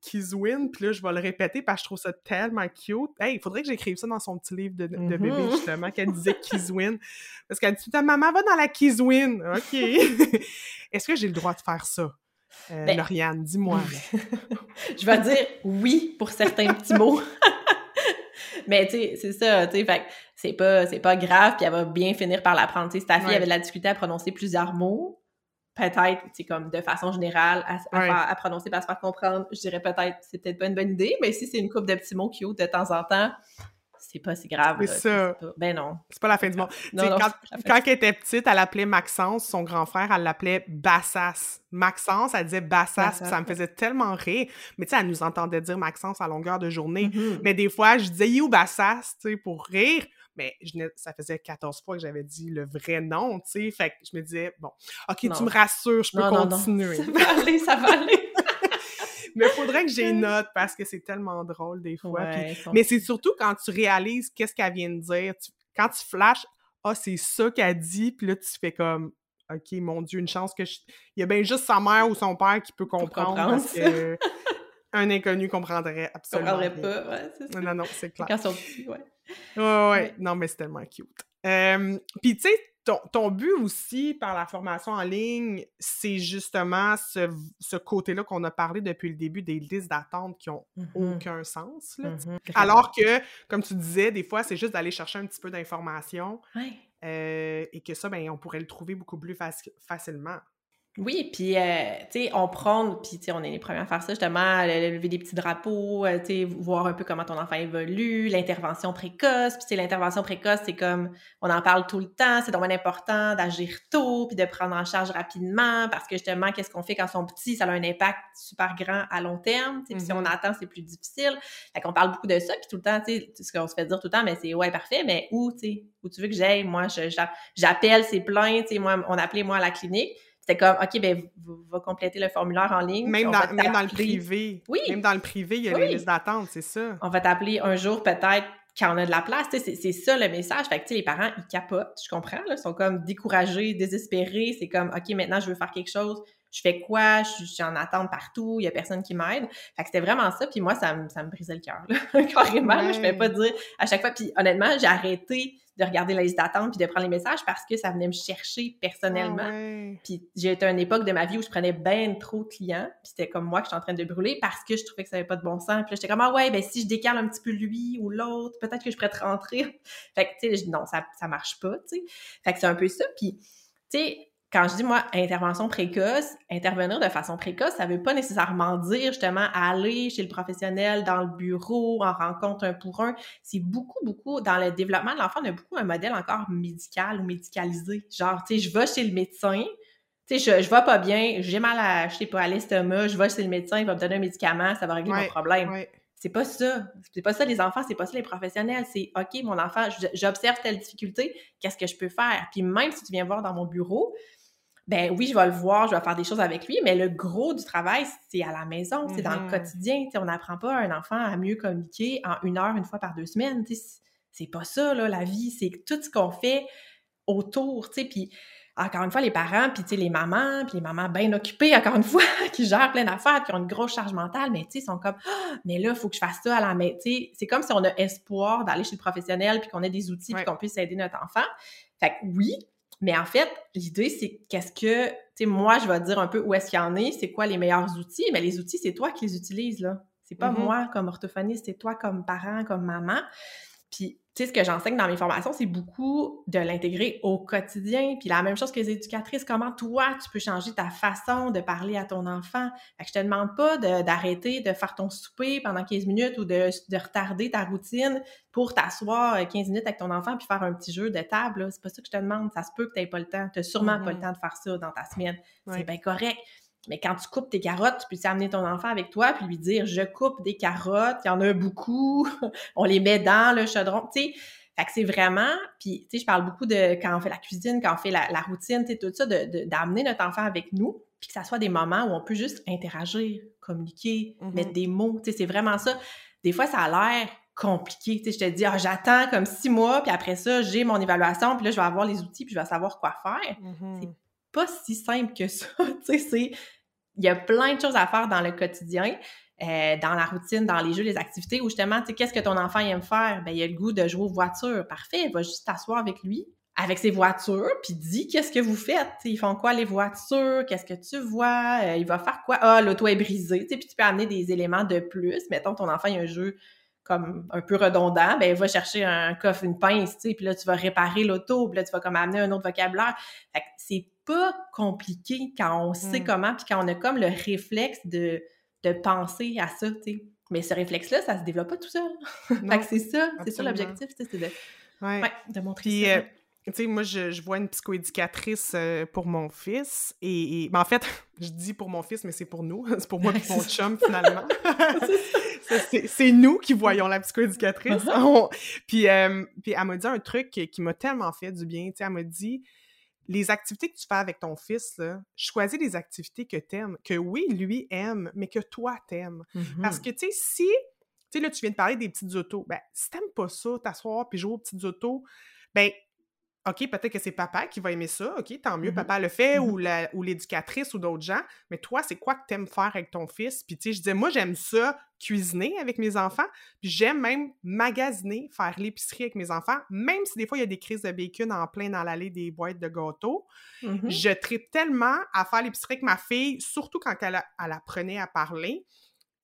Speaker 1: kizwin, puis là, je vais le répéter parce que je trouve ça tellement cute. Hey, il faudrait que j'écrive ça dans son petit livre de, de
Speaker 2: Mhm.
Speaker 1: bébé, justement, qu'elle disait kizwin. Parce qu'elle dit, ta maman va dans la kizwin. OK. Est-ce que j'ai le droit de faire ça? Euh,
Speaker 2: Ben-
Speaker 1: Lauriane, dis-moi.
Speaker 2: je vais dire oui pour certains petits mots. Mais tu sais, c'est ça, tu sais, fait c'est pas, c'est pas grave, puis elle va bien finir par l'apprendre. Tu sais, si ta fille
Speaker 1: Ouais.
Speaker 2: avait de la difficulté à prononcer plusieurs mots, peut-être, tu sais, comme de façon générale, à, à
Speaker 1: Ouais.
Speaker 2: faire- à prononcer, à se faire comprendre, je dirais peut-être, c'est peut-être pas une bonne idée, mais si c'est une coupe de petits mots cute de temps en temps, c'est pas si grave.
Speaker 1: C'est ça.
Speaker 2: Pas... Ben non.
Speaker 1: C'est pas la fin du monde.
Speaker 2: Non, non,
Speaker 1: quand, elle était petite, elle appelait Maxence, son grand frère, elle l'appelait Bassas. Maxence, elle disait Bassas, ça me faisait tellement rire. Mais tu sais, elle nous entendait dire Maxence à longueur de journée.
Speaker 2: Mhm.
Speaker 1: Mais des fois, je disais You Bassas, tu sais, pour rire. Mais je ça faisait 14 fois que j'avais dit le vrai nom, tu sais. Fait que je me disais, bon, OK,
Speaker 2: Non.
Speaker 1: tu me rassures, je peux continuer.
Speaker 2: Ça va aller, ça va aller.
Speaker 1: Mais il faudrait que j'ai une note parce que c'est tellement drôle des fois.
Speaker 2: Ouais,
Speaker 1: Mais c'est surtout quand tu réalises qu'est-ce qu'elle vient de dire. Tu- quand tu flashes, ah, c'est ça qu'elle dit, puis là, tu fais comme, OK, mon Dieu, une chance que je... Il y a bien juste sa mère ou son père qui peut comprendre, parce que un inconnu comprendrait absolument
Speaker 2: comprendrais
Speaker 1: rien.
Speaker 2: pas. Ouais, c'est ça.
Speaker 1: Non, non, c'est clair.
Speaker 2: Quand ils sont petits, ouais.
Speaker 1: Ouais, ouais,
Speaker 2: Ouais.
Speaker 1: Non, mais c'est tellement cute. Euh, Puis, tu sais, ton, ton but aussi par la formation en ligne, c'est justement ce, ce côté-là qu'on a parlé depuis le début des listes d'attente qui ont
Speaker 2: Mhm.
Speaker 1: aucun sens. Là.
Speaker 2: Mhm.
Speaker 1: Alors que, comme tu disais, des fois, c'est juste d'aller chercher un petit peu d'informations
Speaker 2: Ouais.
Speaker 1: euh, et que ça, ben, on pourrait le trouver beaucoup plus faci- facilement.
Speaker 2: Oui, puis, euh, tu sais, on prend, puis, tu sais, on est les premiers à faire ça, justement, le- lever des petits drapeaux, euh, tu sais, voir un peu comment ton enfant évolue, l'intervention précoce, puis, tu sais, l'intervention précoce, c'est comme, on en parle tout le temps, c'est vraiment important d'agir tôt, puis de prendre en charge rapidement, parce que, justement, qu'est-ce qu'on fait quand ils sont petits, ça a un impact super grand à long terme, tu sais, puis si on attend, c'est plus difficile. Fait qu'on parle beaucoup de ça, puis tout le temps, tu sais, ce qu'on se fait dire tout le temps, mais c'est, ouais, parfait, mais où, tu sais, où tu veux que j'aille? Moi, je- j'a- j'appelle, c'est plein, tu sais, moi, on appelait, moi, à la clinique, c'était comme, OK, ben, va compléter le formulaire en ligne.
Speaker 1: Même dans, même dans le privé.
Speaker 2: Oui.
Speaker 1: Même dans le privé, il y a
Speaker 2: Oui.
Speaker 1: les listes d'attente, c'est ça.
Speaker 2: On va t'appeler un jour, peut-être, quand on a de la place. C'est ça le message. Fait que, tu sais, les parents, ils capotent, je comprends. Ils sont comme découragés, désespérés. C'est comme, OK, maintenant, je veux faire quelque chose. Je fais quoi? Je, suis en attente partout. Il y a personne qui m'aide. Fait que c'était vraiment ça. Puis moi, ça, me- ça me brisait le cœur. Carrément, là. Je
Speaker 1: Ouais.
Speaker 2: ne pas dire à chaque fois. Puis honnêtement, j'ai arrêté de regarder la liste d'attente puis de prendre les messages parce que ça venait me chercher personnellement.
Speaker 1: Ah ouais.
Speaker 2: Puis j'ai été à une époque de ma vie où je prenais ben trop de clients, puis c'était comme moi que j'étais en train de brûler parce que je trouvais que ça avait pas de bon sens. Puis là, j'étais comme ah ouais, ben si je décale un petit peu lui ou l'autre, peut-être que je pourrais te rentrer. Fait que tu sais, non, ça ça marche pas, tu sais. Fait que c'est un peu ça. Puis tu sais, quand je dis moi intervention précoce, intervenir de façon précoce, ça veut pas nécessairement dire justement aller chez le professionnel dans le bureau en rencontre un pour un. C'est beaucoup beaucoup dans le développement de l'enfant, on a beaucoup un modèle encore médical ou médicalisé. Genre tu sais, je vais chez le médecin, tu sais, je, je vais pas bien, j'ai mal à, je sais pas, à l'estomac, je vais chez le médecin, il va me donner un médicament, ça va régler
Speaker 1: Ouais,
Speaker 2: mon problème.
Speaker 1: Ouais.
Speaker 2: C'est pas ça. C'est pas ça les enfants, c'est pas ça les professionnels. C'est OK, mon enfant, j'observe telle difficulté, qu'est-ce que je peux faire? Puis même si tu viens voir dans mon bureau, ben oui, je vais le voir, je vais faire des choses avec lui, mais le gros du travail, c'est à la maison, c'est dans le
Speaker 1: Mhm.
Speaker 2: quotidien. On n'apprend pas à un enfant à mieux communiquer en une heure, une fois par deux semaines. C'est- pas ça, là, la vie. C'est tout ce qu'on fait autour. Puis encore une fois, les parents, puis les mamans, puis les mamans bien occupées, encore une fois, qui gèrent plein d'affaires, qui ont une grosse charge mentale, mais sais, sont comme Ah, mais là, il faut que je fasse ça à la sais, c'est comme si on a espoir d'aller chez le professionnel, puis qu'on ait des outils,
Speaker 1: Ouais.
Speaker 2: puis qu'on puisse aider notre enfant. Fait que oui, mais en fait, l'idée, c'est qu'est-ce que, tu sais, moi, je vais dire un peu où est-ce qu'il y en est, c'est quoi les meilleurs outils, mais les outils, c'est toi qui les utilises, là. C'est pas
Speaker 1: Mhm.
Speaker 2: moi comme orthophoniste, c'est toi comme parent, comme maman. Puis, tu sais, ce que j'enseigne dans mes formations, c'est beaucoup de l'intégrer au quotidien. Puis la même chose que les éducatrices, comment toi, tu peux changer ta façon de parler à ton enfant? Fait que je te demande pas d'arrêter de, faire ton souper pendant 15 minutes ou de, de retarder ta routine pour t'asseoir euh, 15 minutes avec ton enfant puis faire un petit jeu de table. C'est pas ça que je te demande. Ça se peut que tu pas le temps. Tu sûrement pas le temps de faire ça dans ta semaine. C'est bien correct. Mais quand tu coupes tes carottes, tu peux amener ton enfant avec toi puis lui dire je coupe des carottes, il y en a beaucoup, on les met dans le chaudron. Tu sais, fait que c'est vraiment, puis tu sais, je parle beaucoup de quand on fait la cuisine, quand on fait la, la routine, tu sais, tout ça, d'amener notre enfant avec nous, puis que ça soit des moments où on peut juste interagir, communiquer,
Speaker 1: Mhm.
Speaker 2: mettre des mots. Tu sais, c'est vraiment ça. Des fois, ça a l'air compliqué. Tu sais, je te dis, ah, j'attends comme six mois, puis après ça, j'ai mon évaluation, puis là, je vais avoir les outils, puis je vais savoir quoi faire
Speaker 1: Mhm.
Speaker 2: c'est pas si simple que ça. tu sais, c'est... Il y a plein de choses à faire dans le quotidien, euh, dans la routine, dans les jeux, les activités, où justement, tu sais, qu'est-ce que ton enfant aime faire? Ben, il a le goût de jouer aux voitures. Parfait, va juste t'asseoir avec lui, avec ses voitures, puis dis qu'est-ce que vous faites. Ils font quoi les voitures? Qu'est-ce que tu vois? Euh, il va faire quoi? Ah, l'auto est brisée. Tu sais, puis tu peux amener des éléments de plus. Mettons, ton enfant, il a un jeu comme un peu redondant, ben va chercher un coffre, une pince, tu sais, puis là, tu vas réparer l'auto, puis là, tu vas comme amener un autre vocabulaire. Fait que c'est pas compliqué quand on sait
Speaker 1: Mm.
Speaker 2: comment, puis quand on a comme le réflexe de, de penser à ça, tu sais. Mais ce réflexe-là, ça se développe pas tout seul. fait que c'est ça, c'est ça l'objectif, c'est de,
Speaker 1: ouais.
Speaker 2: Ouais, de montrer
Speaker 1: Puis,
Speaker 2: ça.
Speaker 1: euh, tu sais, moi, je, je vois une psychoéducatrice euh, pour mon fils. Et, et- ben, en fait, je dis pour mon fils, mais c'est pour nous. C'est pour moi et mon chum, finalement. C'est nous qui voyons la psychoéducatrice. On- puis, euh, puis elle m'a dit un truc qui, qui m'a tellement fait du bien. Tu sais, elle m'a dit les activités que tu fais avec ton fils, là, choisis des activités que t'aimes, que oui, lui aime, mais que toi t'aimes.
Speaker 2: Mhm.
Speaker 1: Parce que, tu sais, si, tu sais, là, tu viens de parler des petites autos, ben, si t'aimes pas ça, t'asseoir puis jouer aux petites autos, ben, OK, peut-être que c'est papa qui va aimer ça, OK, tant mieux,
Speaker 2: Mhm.
Speaker 1: papa le fait,
Speaker 2: Mhm.
Speaker 1: ou la- ou l'éducatrice ou d'autres gens, mais toi, c'est quoi que t'aimes faire avec ton fils? Puis, tu sais, je disais, moi, j'aime ça, cuisiner avec mes enfants, puis j'aime même magasiner, faire l'épicerie avec mes enfants, même si des fois, il y a des crises de bacon en plein dans l'allée des boîtes de gâteaux,
Speaker 2: Mhm.
Speaker 1: je tripe tellement à faire l'épicerie avec ma fille, surtout quand elle, elle apprenait à parler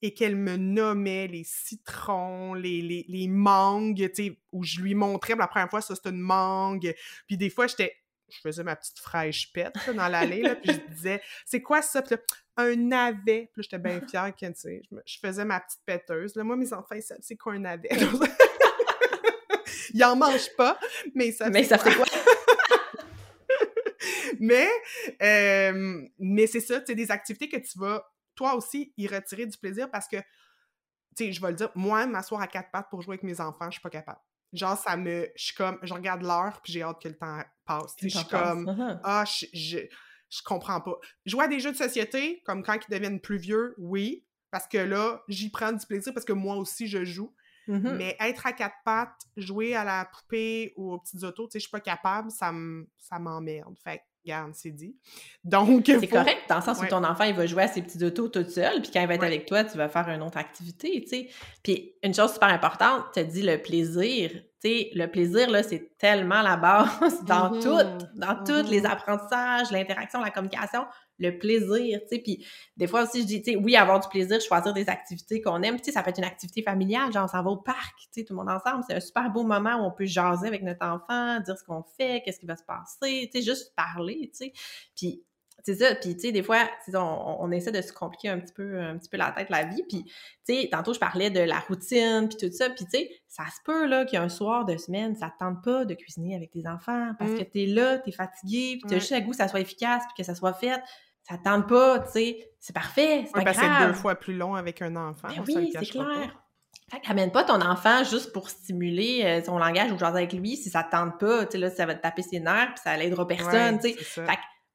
Speaker 1: et qu'elle me nommait les citrons, les, les, les mangues, tu sais, où je lui montrais la première fois, ça, c'est une mangue. Puis des fois, j'étais... Je faisais ma petite fraîche pète là, dans l'allée, là, puis je disais « C'est quoi ça? » Puis là, un navet. Puis j'étais bien fière que, tu sais, je, me- je faisais ma petite péteuse. Là, moi, mes enfants, ils savent c'est quoi un navet. ils en mangent pas, mais ils savent
Speaker 2: Mais
Speaker 1: c'est
Speaker 2: ça fait quoi?
Speaker 1: mais euh, mais c'est ça, tu sais, des activités que tu vas, toi aussi, y retirer du plaisir parce que, tu sais, je vais le dire, moi, m'asseoir à quatre pattes pour jouer avec mes enfants, je suis pas capable. Genre, ça me... Je suis comme... Je regarde l'heure, puis j'ai hâte que le temps passe. Tu sais, Je suis comme...
Speaker 2: Mhm.
Speaker 1: Ah, je, je, je comprends pas. Jouer à des jeux de société, comme quand ils deviennent plus vieux, oui, parce que là, j'y prends du plaisir parce que moi aussi, je joue.
Speaker 2: Mhm.
Speaker 1: Mais être à quatre pattes, jouer à la poupée ou aux petites autos, tu sais, je suis pas capable, ça m'emmerde. Fait c'est dit. Donc,
Speaker 2: C'est
Speaker 1: faut-
Speaker 2: correct, dans le sens
Speaker 1: Ouais.
Speaker 2: où ton enfant, il va jouer à ses petits autos tout seul, puis quand il va être
Speaker 1: Ouais.
Speaker 2: avec toi, tu vas faire une autre activité, tu sais. Puis une chose super importante, tu as dit le plaisir. Tu sais, le plaisir, là, c'est tellement la base dans
Speaker 1: Mhm.
Speaker 2: tout, dans tous les
Speaker 1: Mhm.
Speaker 2: apprentissages, l'interaction, la communication, le plaisir, tu sais. Puis des fois aussi, je dis, tu sais, oui, avoir du plaisir, choisir des activités qu'on aime. Tu sais, ça peut être une activité familiale, genre on s'en va au parc, tu sais, tout le monde ensemble. C'est un super beau moment où on peut jaser avec notre enfant, dire ce qu'on fait, qu'est-ce qui va se passer, tu sais, juste parler, tu sais. Puis c'est ça, puis tu sais, des fois, on, on essaie de se compliquer un petit peu, un petit peu la tête, la vie, puis tu sais, tantôt je parlais de la routine, puis tout ça, puis tu sais, ça se peut, là, qu'il y a un soir de semaine, ça te tente pas de cuisiner avec tes enfants, parce
Speaker 1: Mm.
Speaker 2: que t'es là, t'es fatigué, puis t'as
Speaker 1: Ouais.
Speaker 2: juste le goût que ça soit efficace, puis que ça soit fait, ça te tente pas, tu sais, c'est parfait, c'est
Speaker 1: Ouais,
Speaker 2: pas
Speaker 1: parce que c'est
Speaker 2: grave.
Speaker 1: deux fois plus long avec un enfant.
Speaker 2: Ben oui, c'est
Speaker 1: cachera pas.
Speaker 2: clair. Fait qu'amène pas ton enfant juste pour stimuler euh, son langage ou jaser avec lui si ça te tente pas, tu sais, là, ça va te taper ses nerfs, puis ça l'aidera personne,
Speaker 1: Ouais,
Speaker 2: tu sais.
Speaker 1: ça.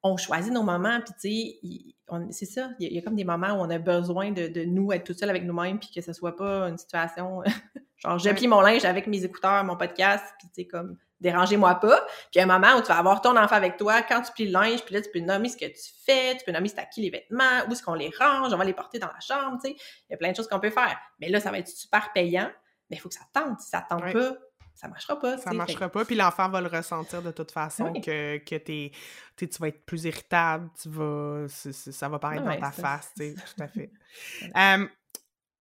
Speaker 2: On choisit nos moments, puis tu sais, c'est ça, il y, a- il y a comme des moments où on a besoin de, de nous être tout seul avec nous-mêmes, puis que ce soit pas une situation, genre, je plie mon linge avec mes écouteurs, mon podcast, puis tu sais, comme, dérangez-moi pas. Puis un moment où tu vas avoir ton enfant avec toi, quand tu plies le linge, puis là, tu peux nommer ce que tu fais, tu peux nommer c'est à qui les vêtements, où est-ce qu'on les range, on va les porter dans la chambre, tu sais. Il y a plein de choses qu'on peut faire. Mais là, ça va être super payant, mais il faut que ça te tente. Si ça te tente
Speaker 1: Ouais.
Speaker 2: pas, ça marchera pas,
Speaker 1: Ça marchera pas, puis l'enfant va le ressentir de toute façon
Speaker 2: Oui.
Speaker 1: que, que t'es, tu vas être plus irritable, tu vas, ça va paraître
Speaker 2: Ouais,
Speaker 1: dans ta
Speaker 2: ça-
Speaker 1: face, tu sais, tout à fait. Euh,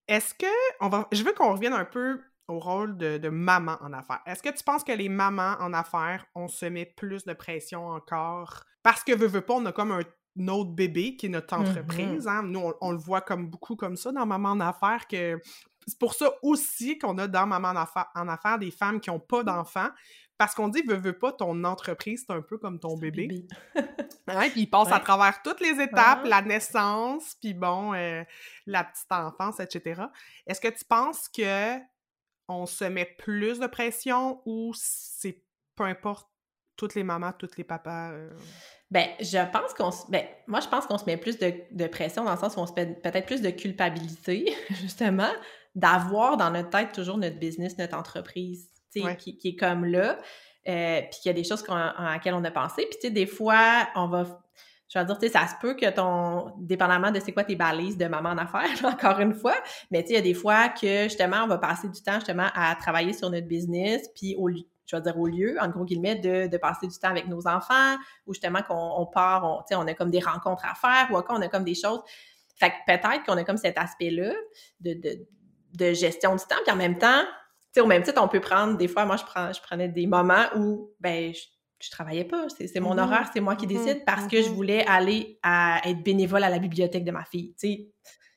Speaker 1: est-ce que, on va, je veux qu'on revienne un peu au rôle de, de maman en affaires. Est-ce que tu penses que les mamans en affaires, on se met plus de pression encore? Parce que, veux, veux pas, on a comme un autre bébé qui est notre
Speaker 2: Mhm.
Speaker 1: entreprise. hein. Nous, on, on le voit comme beaucoup comme ça dans Maman en affaires, que c'est pour ça aussi qu'on a dans Maman en affaires, en affaires des femmes qui n'ont pas d'enfants, parce qu'on dit, veux, veux pas, ton entreprise, c'est un peu comme ton bébé. Hein, puis il passe à travers toutes les étapes, la naissance, puis bon, euh, la petite enfance, etc. Est-ce que tu penses que on se met plus de pression ou c'est peu importe toutes les mamans, tous les papas? euh,
Speaker 2: Ben, je pense qu'on se... Ben, moi, je pense qu'on se met plus de, de pression dans le sens où on se met peut-être plus de culpabilité, justement, d'avoir dans notre tête toujours notre business, notre entreprise, tu sais,
Speaker 1: Ouais.
Speaker 2: qui, qui est comme là, euh, puis qu'il y a des choses qu'on- à laquelle on a pensé. Puis, tu sais, des fois, on va... Je vais dire, tu sais, ça se peut que ton... Dépendamment de c'est quoi tes balises de maman en affaires, encore une fois, mais tu sais, il y a des fois que, justement, on va passer du temps, justement, à travailler sur notre business, puis au lieu je vais dire au lieu, en gros guillemets, de, de passer du temps avec nos enfants, ou justement qu'on on part, on, tu sais, on a comme des rencontres à faire, ou encore on a comme des choses. Fait que peut-être qu'on a comme cet aspect-là de, de, de gestion du temps, puis en même temps, tu sais, au même titre, on peut prendre, des fois, moi, je, prends, je prenais des moments où, ben, je, je travaillais pas, c'est c'est mon
Speaker 1: Mhm,
Speaker 2: horaire, c'est moi qui
Speaker 1: mhm,
Speaker 2: décide, parce que je
Speaker 1: mhm.
Speaker 2: voulais aller à être bénévole à la bibliothèque de ma fille, tu sais.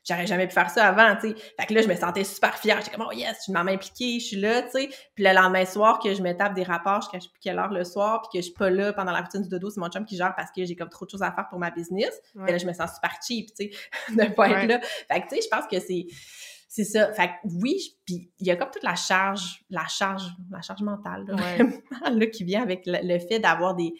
Speaker 2: j'aurais jamais pu faire ça avant, tu sais. Fait que là, je me sentais super fière. J'étais comme, oh yes, je suis maman impliquée, je suis là, tu sais. Puis le lendemain soir, que je me tape des rapports, je sais plus quelle heure le soir, puis que je suis pas là pendant la routine du dodo, c'est mon chum qui gère parce que j'ai comme trop de choses à faire pour ma business. Et là, je me sens super cheap, tu sais, de pas être là. Fait que, tu sais, je pense que c'est c'est ça. Fait que oui, puis il y a comme toute la charge, la charge, la charge mentale, là, qui vient avec le fait d'avoir des,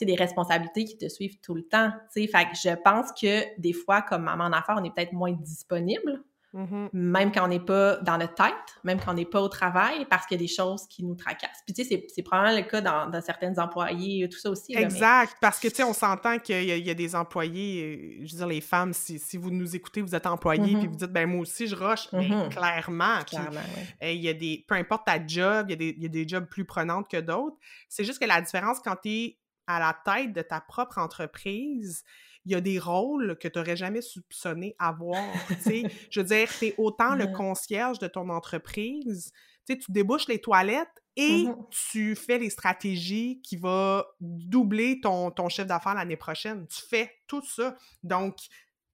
Speaker 2: des responsabilités qui te suivent tout le temps. Fait que je pense que des fois, comme maman en affaires, on est peut-être moins disponible. Mm-hmm. Même quand on n'est pas dans notre tête, même quand on n'est pas au travail, parce qu'il y a des choses qui nous tracassent. Puis, tu sais, c'est probablement le cas dans, dans certaines employés, tout ça aussi.
Speaker 1: exact, parce que, tu sais, on s'entend qu'il y, a des employés, euh, je veux dire, les femmes, si, si vous nous écoutez, vous êtes employés, puis mm-hmm. vous dites, ben moi aussi, je rush, mais mm-hmm. clairement. clairement Il y a des, peu importe ta job, il y, a des, y a des jobs plus prenantes que d'autres. C'est juste que la différence quand tu es à la tête de ta propre entreprise, il y a des rôles que tu n'aurais jamais soupçonné avoir. je veux dire, tu es autant le concierge de ton entreprise, tu débouches les toilettes et mmh tu fais les stratégies qui vont doubler ton, ton chiffre d'affaires l'année prochaine. Tu fais tout ça. Donc,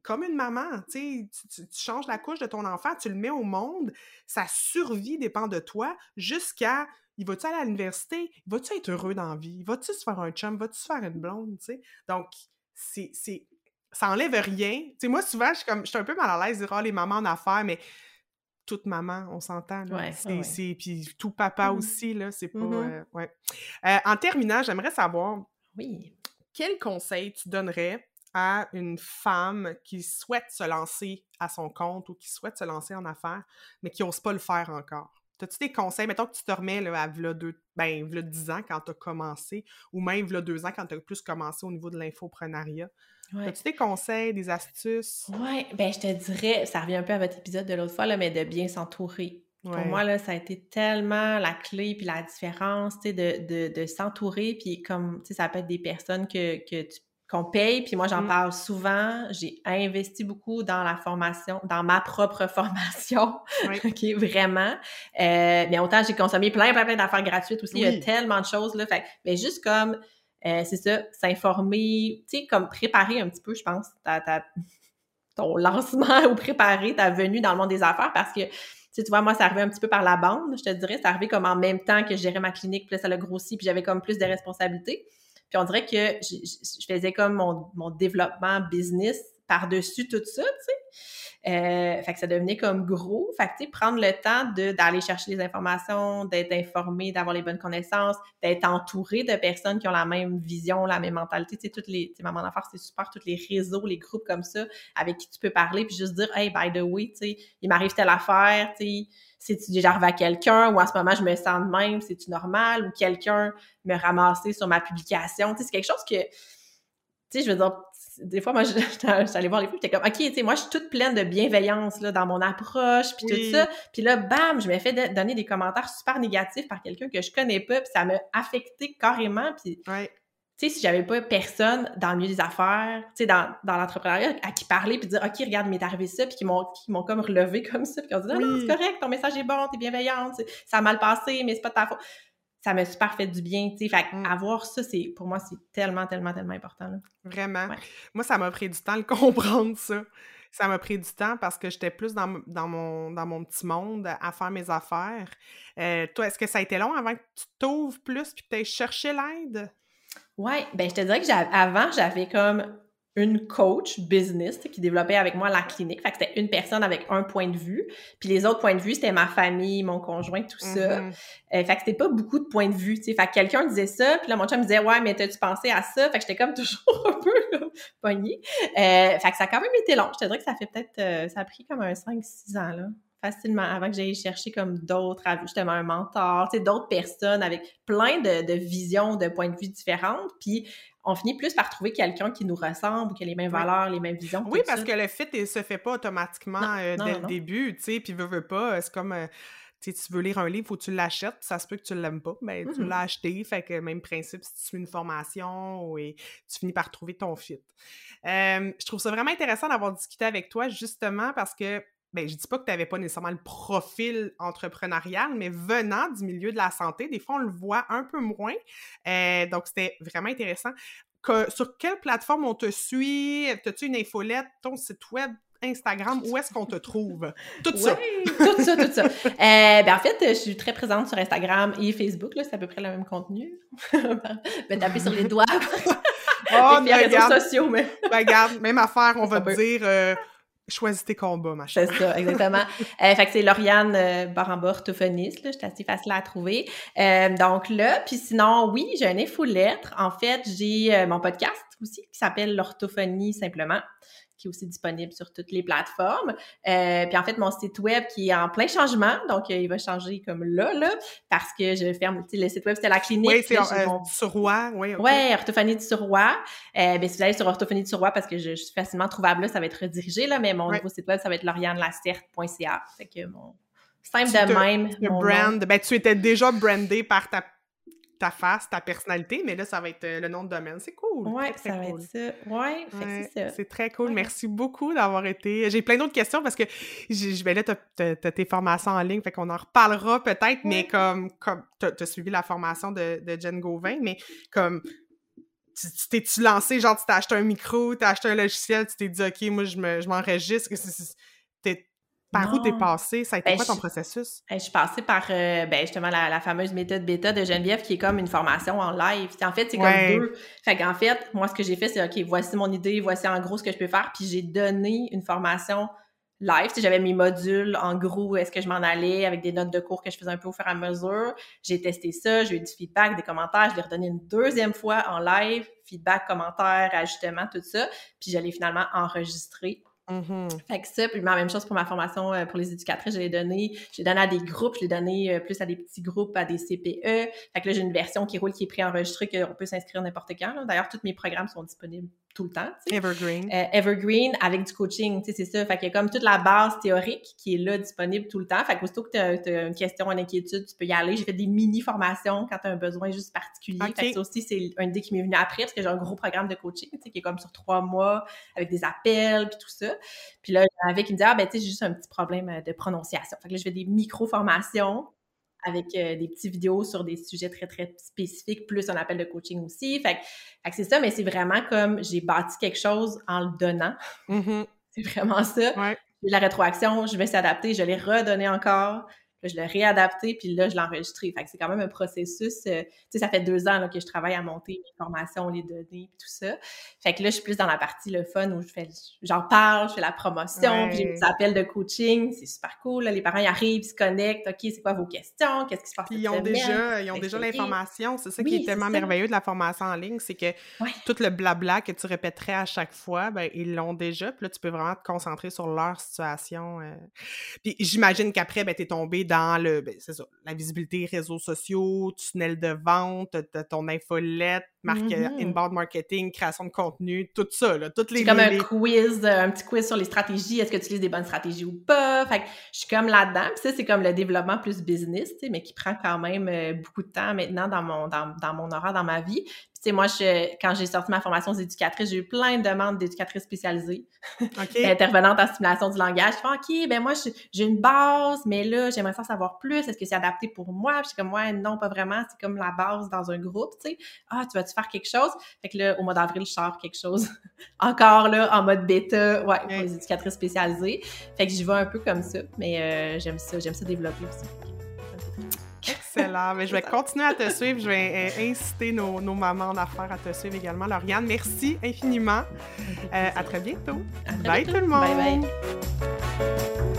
Speaker 1: comme une maman, tu, tu, changes la couche de ton enfant, tu le mets au monde, sa survie dépend de toi jusqu'à il va-tu aller à l'université? Va-tu être heureux dans la vie? Va-tu se faire un chum? Va-tu se faire une blonde? sais? Donc, c'est, ça enlève rien. sais, moi, souvent, je suis, comme, je suis un peu mal à l'aise de dire oh, les mamans en affaires, mais toute maman, on s'entend. Là. c'est, Puis tout papa mmh aussi, là, c'est pas. Mmh euh, ouais. Euh, en terminant, j'aimerais savoir.
Speaker 2: Oui.
Speaker 1: Quel conseil tu donnerais à une femme qui souhaite se lancer à son compte ou qui souhaite se lancer en affaires, mais qui n'ose pas le faire encore? As-tu des conseils? Mettons que tu te remets là, à v'là, deux, ben, 10 ans quand tu as commencé, ou même v'là 2 ans quand tu as plus commencé au niveau de l'infoprenariat? As-tu des conseils, des astuces?
Speaker 2: Oui, ben je te dirais, ça revient un peu à votre épisode de l'autre fois, là, mais de bien s'entourer. Pour moi, là, ça a été tellement la clé puis la différence, tu sais, de, de, de s'entourer, puis comme, tu sais, ça peut être des personnes que, que tu qu'on paye. Puis moi, j'en mmh. parle souvent. J'ai investi beaucoup dans la formation, dans ma propre formation. OK, vraiment. Euh, mais autant, j'ai consommé plein, plein, plein d'affaires gratuites aussi. Il y a tellement de choses, là. Fait mais juste comme, euh, c'est ça, s'informer, tu sais, comme préparer un petit peu, je pense, ton lancement ou préparer ta venue dans le monde des affaires parce que tu vois, moi, ça arrivait un petit peu par la bande, je te dirais. C'est arrivé comme en même temps que je gérais ma clinique, puis là, ça l'a grossi, puis j'avais comme plus de responsabilités. Puis on dirait que je, faisais comme mon, développement business par-dessus tout ça, tu sais. Euh, fait que ça devenait comme gros. Fait que, tu sais, prendre le temps d'aller chercher les informations, d'être informé, d'avoir les bonnes connaissances, d'être entouré de personnes qui ont la même vision, la même mentalité. Tu sais, toutes les, tu sais, Maman d'affaires, c'est super, tous les réseaux, les groupes comme ça, avec qui tu peux parler, puis juste dire, hey, by the way, tu sais, il m'arrive telle affaire, tu sais, c'est-tu déjà arrivé à quelqu'un ou en ce moment je me sens de même, c'est-tu normal? Ou quelqu'un me ramasser sur ma publication? Tu sais, c'est quelque chose que, tu sais, je veux dire, des fois, moi, j'allais voir les filles, j'étais comme, OK, tu sais, moi, je suis toute pleine de bienveillance, là, dans mon approche, puis tout ça. Puis là, bam, je me fais donner des commentaires super négatifs par quelqu'un que je connais pas, puis ça m'a affecté carrément, puis tu sais, si j'avais pas personne dans le milieu des affaires, tu sais, dans, dans l'entrepreneuriat, à qui parler, puis dire, OK, regarde, m'est arrivé ça, puis qui m'ont, qui m'ont comme relevé comme ça, puis qui ont dit, non, non, c'est correct, ton message est bon, t'es bienveillante, ça a mal passé, mais c'est pas de ta faute. Ça m'a super fait du bien, tu sais. Fait mmh. avoir ça, c'est, pour moi, c'est tellement, tellement, tellement important, là.
Speaker 1: Vraiment. Moi, ça m'a pris du temps de comprendre ça. Ça m'a pris du temps parce que j'étais plus dans, dans, mon, dans mon petit monde à faire mes affaires. Euh, toi, est-ce que ça a été long avant que tu t'ouvres plus puis que tu aies cherché l'aide?
Speaker 2: Ouais, ben je te dirais que avant, j'avais comme une coach business qui développait avec moi la clinique. Fait que c'était une personne avec un point de vue. Puis les autres points de vue, c'était ma famille, mon conjoint, tout ça. Mm-hmm. Euh, fait que c'était pas beaucoup de points de vue, tu sais. Fait que quelqu'un disait ça, puis là, mon chum me disait « Ouais, mais t'as-tu pensé à ça? » Fait que j'étais comme toujours un peu pognée. Euh, fait que ça a quand même été long. Je te dirais que ça fait peut-être... Euh, ça a pris comme un 5-6 ans, là facilement avant que j'aille chercher comme d'autres, justement un mentor, tu sais, d'autres personnes avec plein de, visions, de points de vue différentes. Puis on finit plus par trouver quelqu'un qui nous ressemble, qui a les mêmes valeurs, les mêmes visions.
Speaker 1: Oui, parce que le fit ne se fait pas automatiquement euh, dès le début, tu sais, puis veux, veux pas, c'est comme... Euh, tu veux lire un livre, faut que tu l'achètes, ça se peut que tu l'aimes pas, mais tu mm-hmm. l'as acheté, fait que même principe si tu suis une formation et tu finis par trouver ton fit. Euh, je trouve ça vraiment intéressant d'avoir discuté avec toi justement parce que ben, je dis pas que tu n'avais pas nécessairement le profil entrepreneurial, mais venant du milieu de la santé, des fois, on le voit un peu moins. Euh, donc, c'était vraiment intéressant. sur quelle plateforme on te suit? As-tu une infolette, ton site web? Instagram, où est-ce qu'on te trouve? Tout ça.
Speaker 2: tout ça, tout ça. Euh, ben, en fait, je suis très présente sur Instagram et Facebook, là, c'est à peu près le même contenu. ben, taper sur les doigts.
Speaker 1: Oh,
Speaker 2: les réseaux sociaux, mais...
Speaker 1: ben, regarde, même affaire, on va te dire... Euh, choisis tes combats, ma
Speaker 2: chère. C'est ça, exactement. euh, fait que c'est Lauriane euh, Baramba, orthophoniste, là, j'étais assez facile à trouver. Euh, donc là, puis sinon, oui, j'ai un infolettre. En fait, j'ai euh, mon podcast aussi qui s'appelle L'orthophonie simplement qui est aussi disponible sur toutes les plateformes. Euh, puis en fait, mon site web qui est en plein changement, donc euh, il va changer comme là, là, parce que je ferme, le site web, c'était la clinique.
Speaker 1: Oui, c'est euh, mon... Surroi, oui.
Speaker 2: Okay. Ouais, orthophonie du Surroi. Euh, ben, si vous allez sur orthophonie du Surroi, parce que je, je, suis facilement trouvable là, ça va être redirigé, là, mais mon ouais. nouveau site web, ça va être laurianelacerte.ca. Fait que mon simple de même.
Speaker 1: Le brand, ben tu étais déjà brandé par ta ta face, ta personnalité, mais là, ça va être le nom de domaine. C'est cool.
Speaker 2: Oui, ça va
Speaker 1: cool.
Speaker 2: être ça. Oui, ouais, c'est ça.
Speaker 1: C'est très cool. Ouais. Merci beaucoup d'avoir été. J'ai plein d'autres questions parce que je vais là, t'as tes formations en ligne, fait qu'on en reparlera peut-être, mais comme, comme t'as as suivi la formation de, de Jen Gauvin, mais comme tu t'es-tu lancé, genre, tu t'as acheté un micro, t'as acheté un logiciel, tu t'es dit, OK, moi, je m'enregistre. T'es par non. où t'es passé? Ça a été
Speaker 2: ben,
Speaker 1: quoi ton
Speaker 2: je,
Speaker 1: processus?
Speaker 2: Ben, je suis passée par euh, ben, justement la, la, fameuse méthode bêta de Geneviève qui est comme une formation en live. en fait, c'est
Speaker 1: ouais.
Speaker 2: comme deux. Fait qu'en fait, moi, ce que j'ai fait, c'est OK, voici mon idée, voici en gros ce que je peux faire. Puis j'ai donné une formation live. J'avais mes modules en gros où est-ce que je m'en allais avec des notes de cours que je faisais un peu au fur et à mesure. J'ai testé ça, j'ai eu du feedback, des commentaires. Je l'ai redonné une deuxième fois en live, feedback, commentaires, ajustements, tout ça. Puis je l'ai finalement enregistré
Speaker 1: Mm
Speaker 2: -hmm. Fait que ça, puis la même chose pour ma formation euh, pour les éducatrices, je l'ai donné, je l'ai donné à des groupes, je l'ai donné euh, plus à des petits groupes, à des CPE. Fait que là, j'ai une version qui roule, qui est préenregistrée, qu'on peut s'inscrire n'importe quand. D'ailleurs, tous mes programmes sont disponibles tout le temps.
Speaker 1: T'sais. Evergreen.
Speaker 2: Euh, evergreen avec du coaching, tu sais, c'est ça. Fait qu'il y a comme toute la base théorique qui est là, disponible tout le temps. Fait qu'aussitôt que tu as, une question, une inquiétude, tu peux y aller. J'ai fait des mini-formations quand tu as un besoin juste particulier.
Speaker 1: Okay.
Speaker 2: Fait que ça aussi, c'est une idée qui m'est venue après, parce que j'ai un gros programme de coaching, tu sais, qui est comme sur trois mois, avec des appels, puis tout ça. Puis là, avec, il me dit, ah, ben, tu sais, j'ai juste un petit problème de prononciation. Fait que là, je fais des micro-formations avec euh, des petites vidéos sur des sujets très, très spécifiques, plus un appel de coaching aussi. Fait, fait que c'est ça, mais c'est vraiment comme j'ai bâti quelque chose en le donnant.
Speaker 1: Mm -hmm.
Speaker 2: C'est vraiment ça.
Speaker 1: Ouais.
Speaker 2: La rétroaction, je vais s'adapter, je l'ai redonné encore. Je l'ai réadapté, puis là, je l'ai enregistré. Fait que c'est quand même un processus. Euh, tu sais, ça fait deux ans là, que je travaille à monter mes formations, les données, puis tout ça. Fait que là, je suis plus dans la partie le fun où je fais, j'en parle, je fais la promotion,
Speaker 1: ouais.
Speaker 2: puis j'ai des appels de coaching. C'est super cool. Là. Les parents, ils arrivent, ils se connectent. OK, c'est quoi vos questions? Qu'est-ce qui se passe
Speaker 1: Puis ils ont déjà, ils ont déjà l'information. C'est ça oui, qui est tellement est merveilleux de la formation en ligne, c'est que
Speaker 2: ouais.
Speaker 1: tout le blabla que tu répéterais à chaque fois, ben, ils l'ont déjà. Puis là, tu peux vraiment te concentrer sur leur situation. Euh... Puis j'imagine qu'après, ben, t'es tombé dans le, ben, c'est ça, la visibilité réseaux sociaux, tunnel de vente, ton infolette, marque mm -hmm. inbound marketing, création de contenu, tout ça, là, toutes les...
Speaker 2: C'est comme
Speaker 1: les...
Speaker 2: un quiz, un petit quiz sur les stratégies, est-ce que tu utilises des bonnes stratégies ou pas? Fait que je suis comme là-dedans, puis ça, c'est comme le développement plus business, mais qui prend quand même euh, beaucoup de temps maintenant dans mon, dans, dans mon horaire, dans ma vie. Sais, moi, je, quand j'ai sorti ma formation d'éducatrice, j'ai eu plein de demandes d'éducatrices spécialisées,
Speaker 1: okay.
Speaker 2: intervenantes en stimulation du langage. Je fais, OK, ben moi, j'ai une base, mais là, j'aimerais ça savoir plus. Est-ce que c'est adapté pour moi? Puis je suis comme, ouais, non, pas vraiment. C'est comme la base dans un groupe, tu sais. Ah, tu vas-tu faire quelque chose? Fait que là, au mois d'avril, je sors quelque chose. Encore là, en mode bêta, ouais, okay. pour les éducatrices spécialisées. Fait que j'y vais un peu comme ça. Mais euh, j'aime ça, j'aime ça développer aussi.
Speaker 1: Excellent. Mais je vais continuer à te suivre. Je vais inciter nos, nos mamans en affaires à te suivre également. Lauriane, merci infiniment. Euh, à très bientôt.
Speaker 2: À très
Speaker 1: bye
Speaker 2: bientôt.
Speaker 1: tout le monde.
Speaker 2: Bye bye.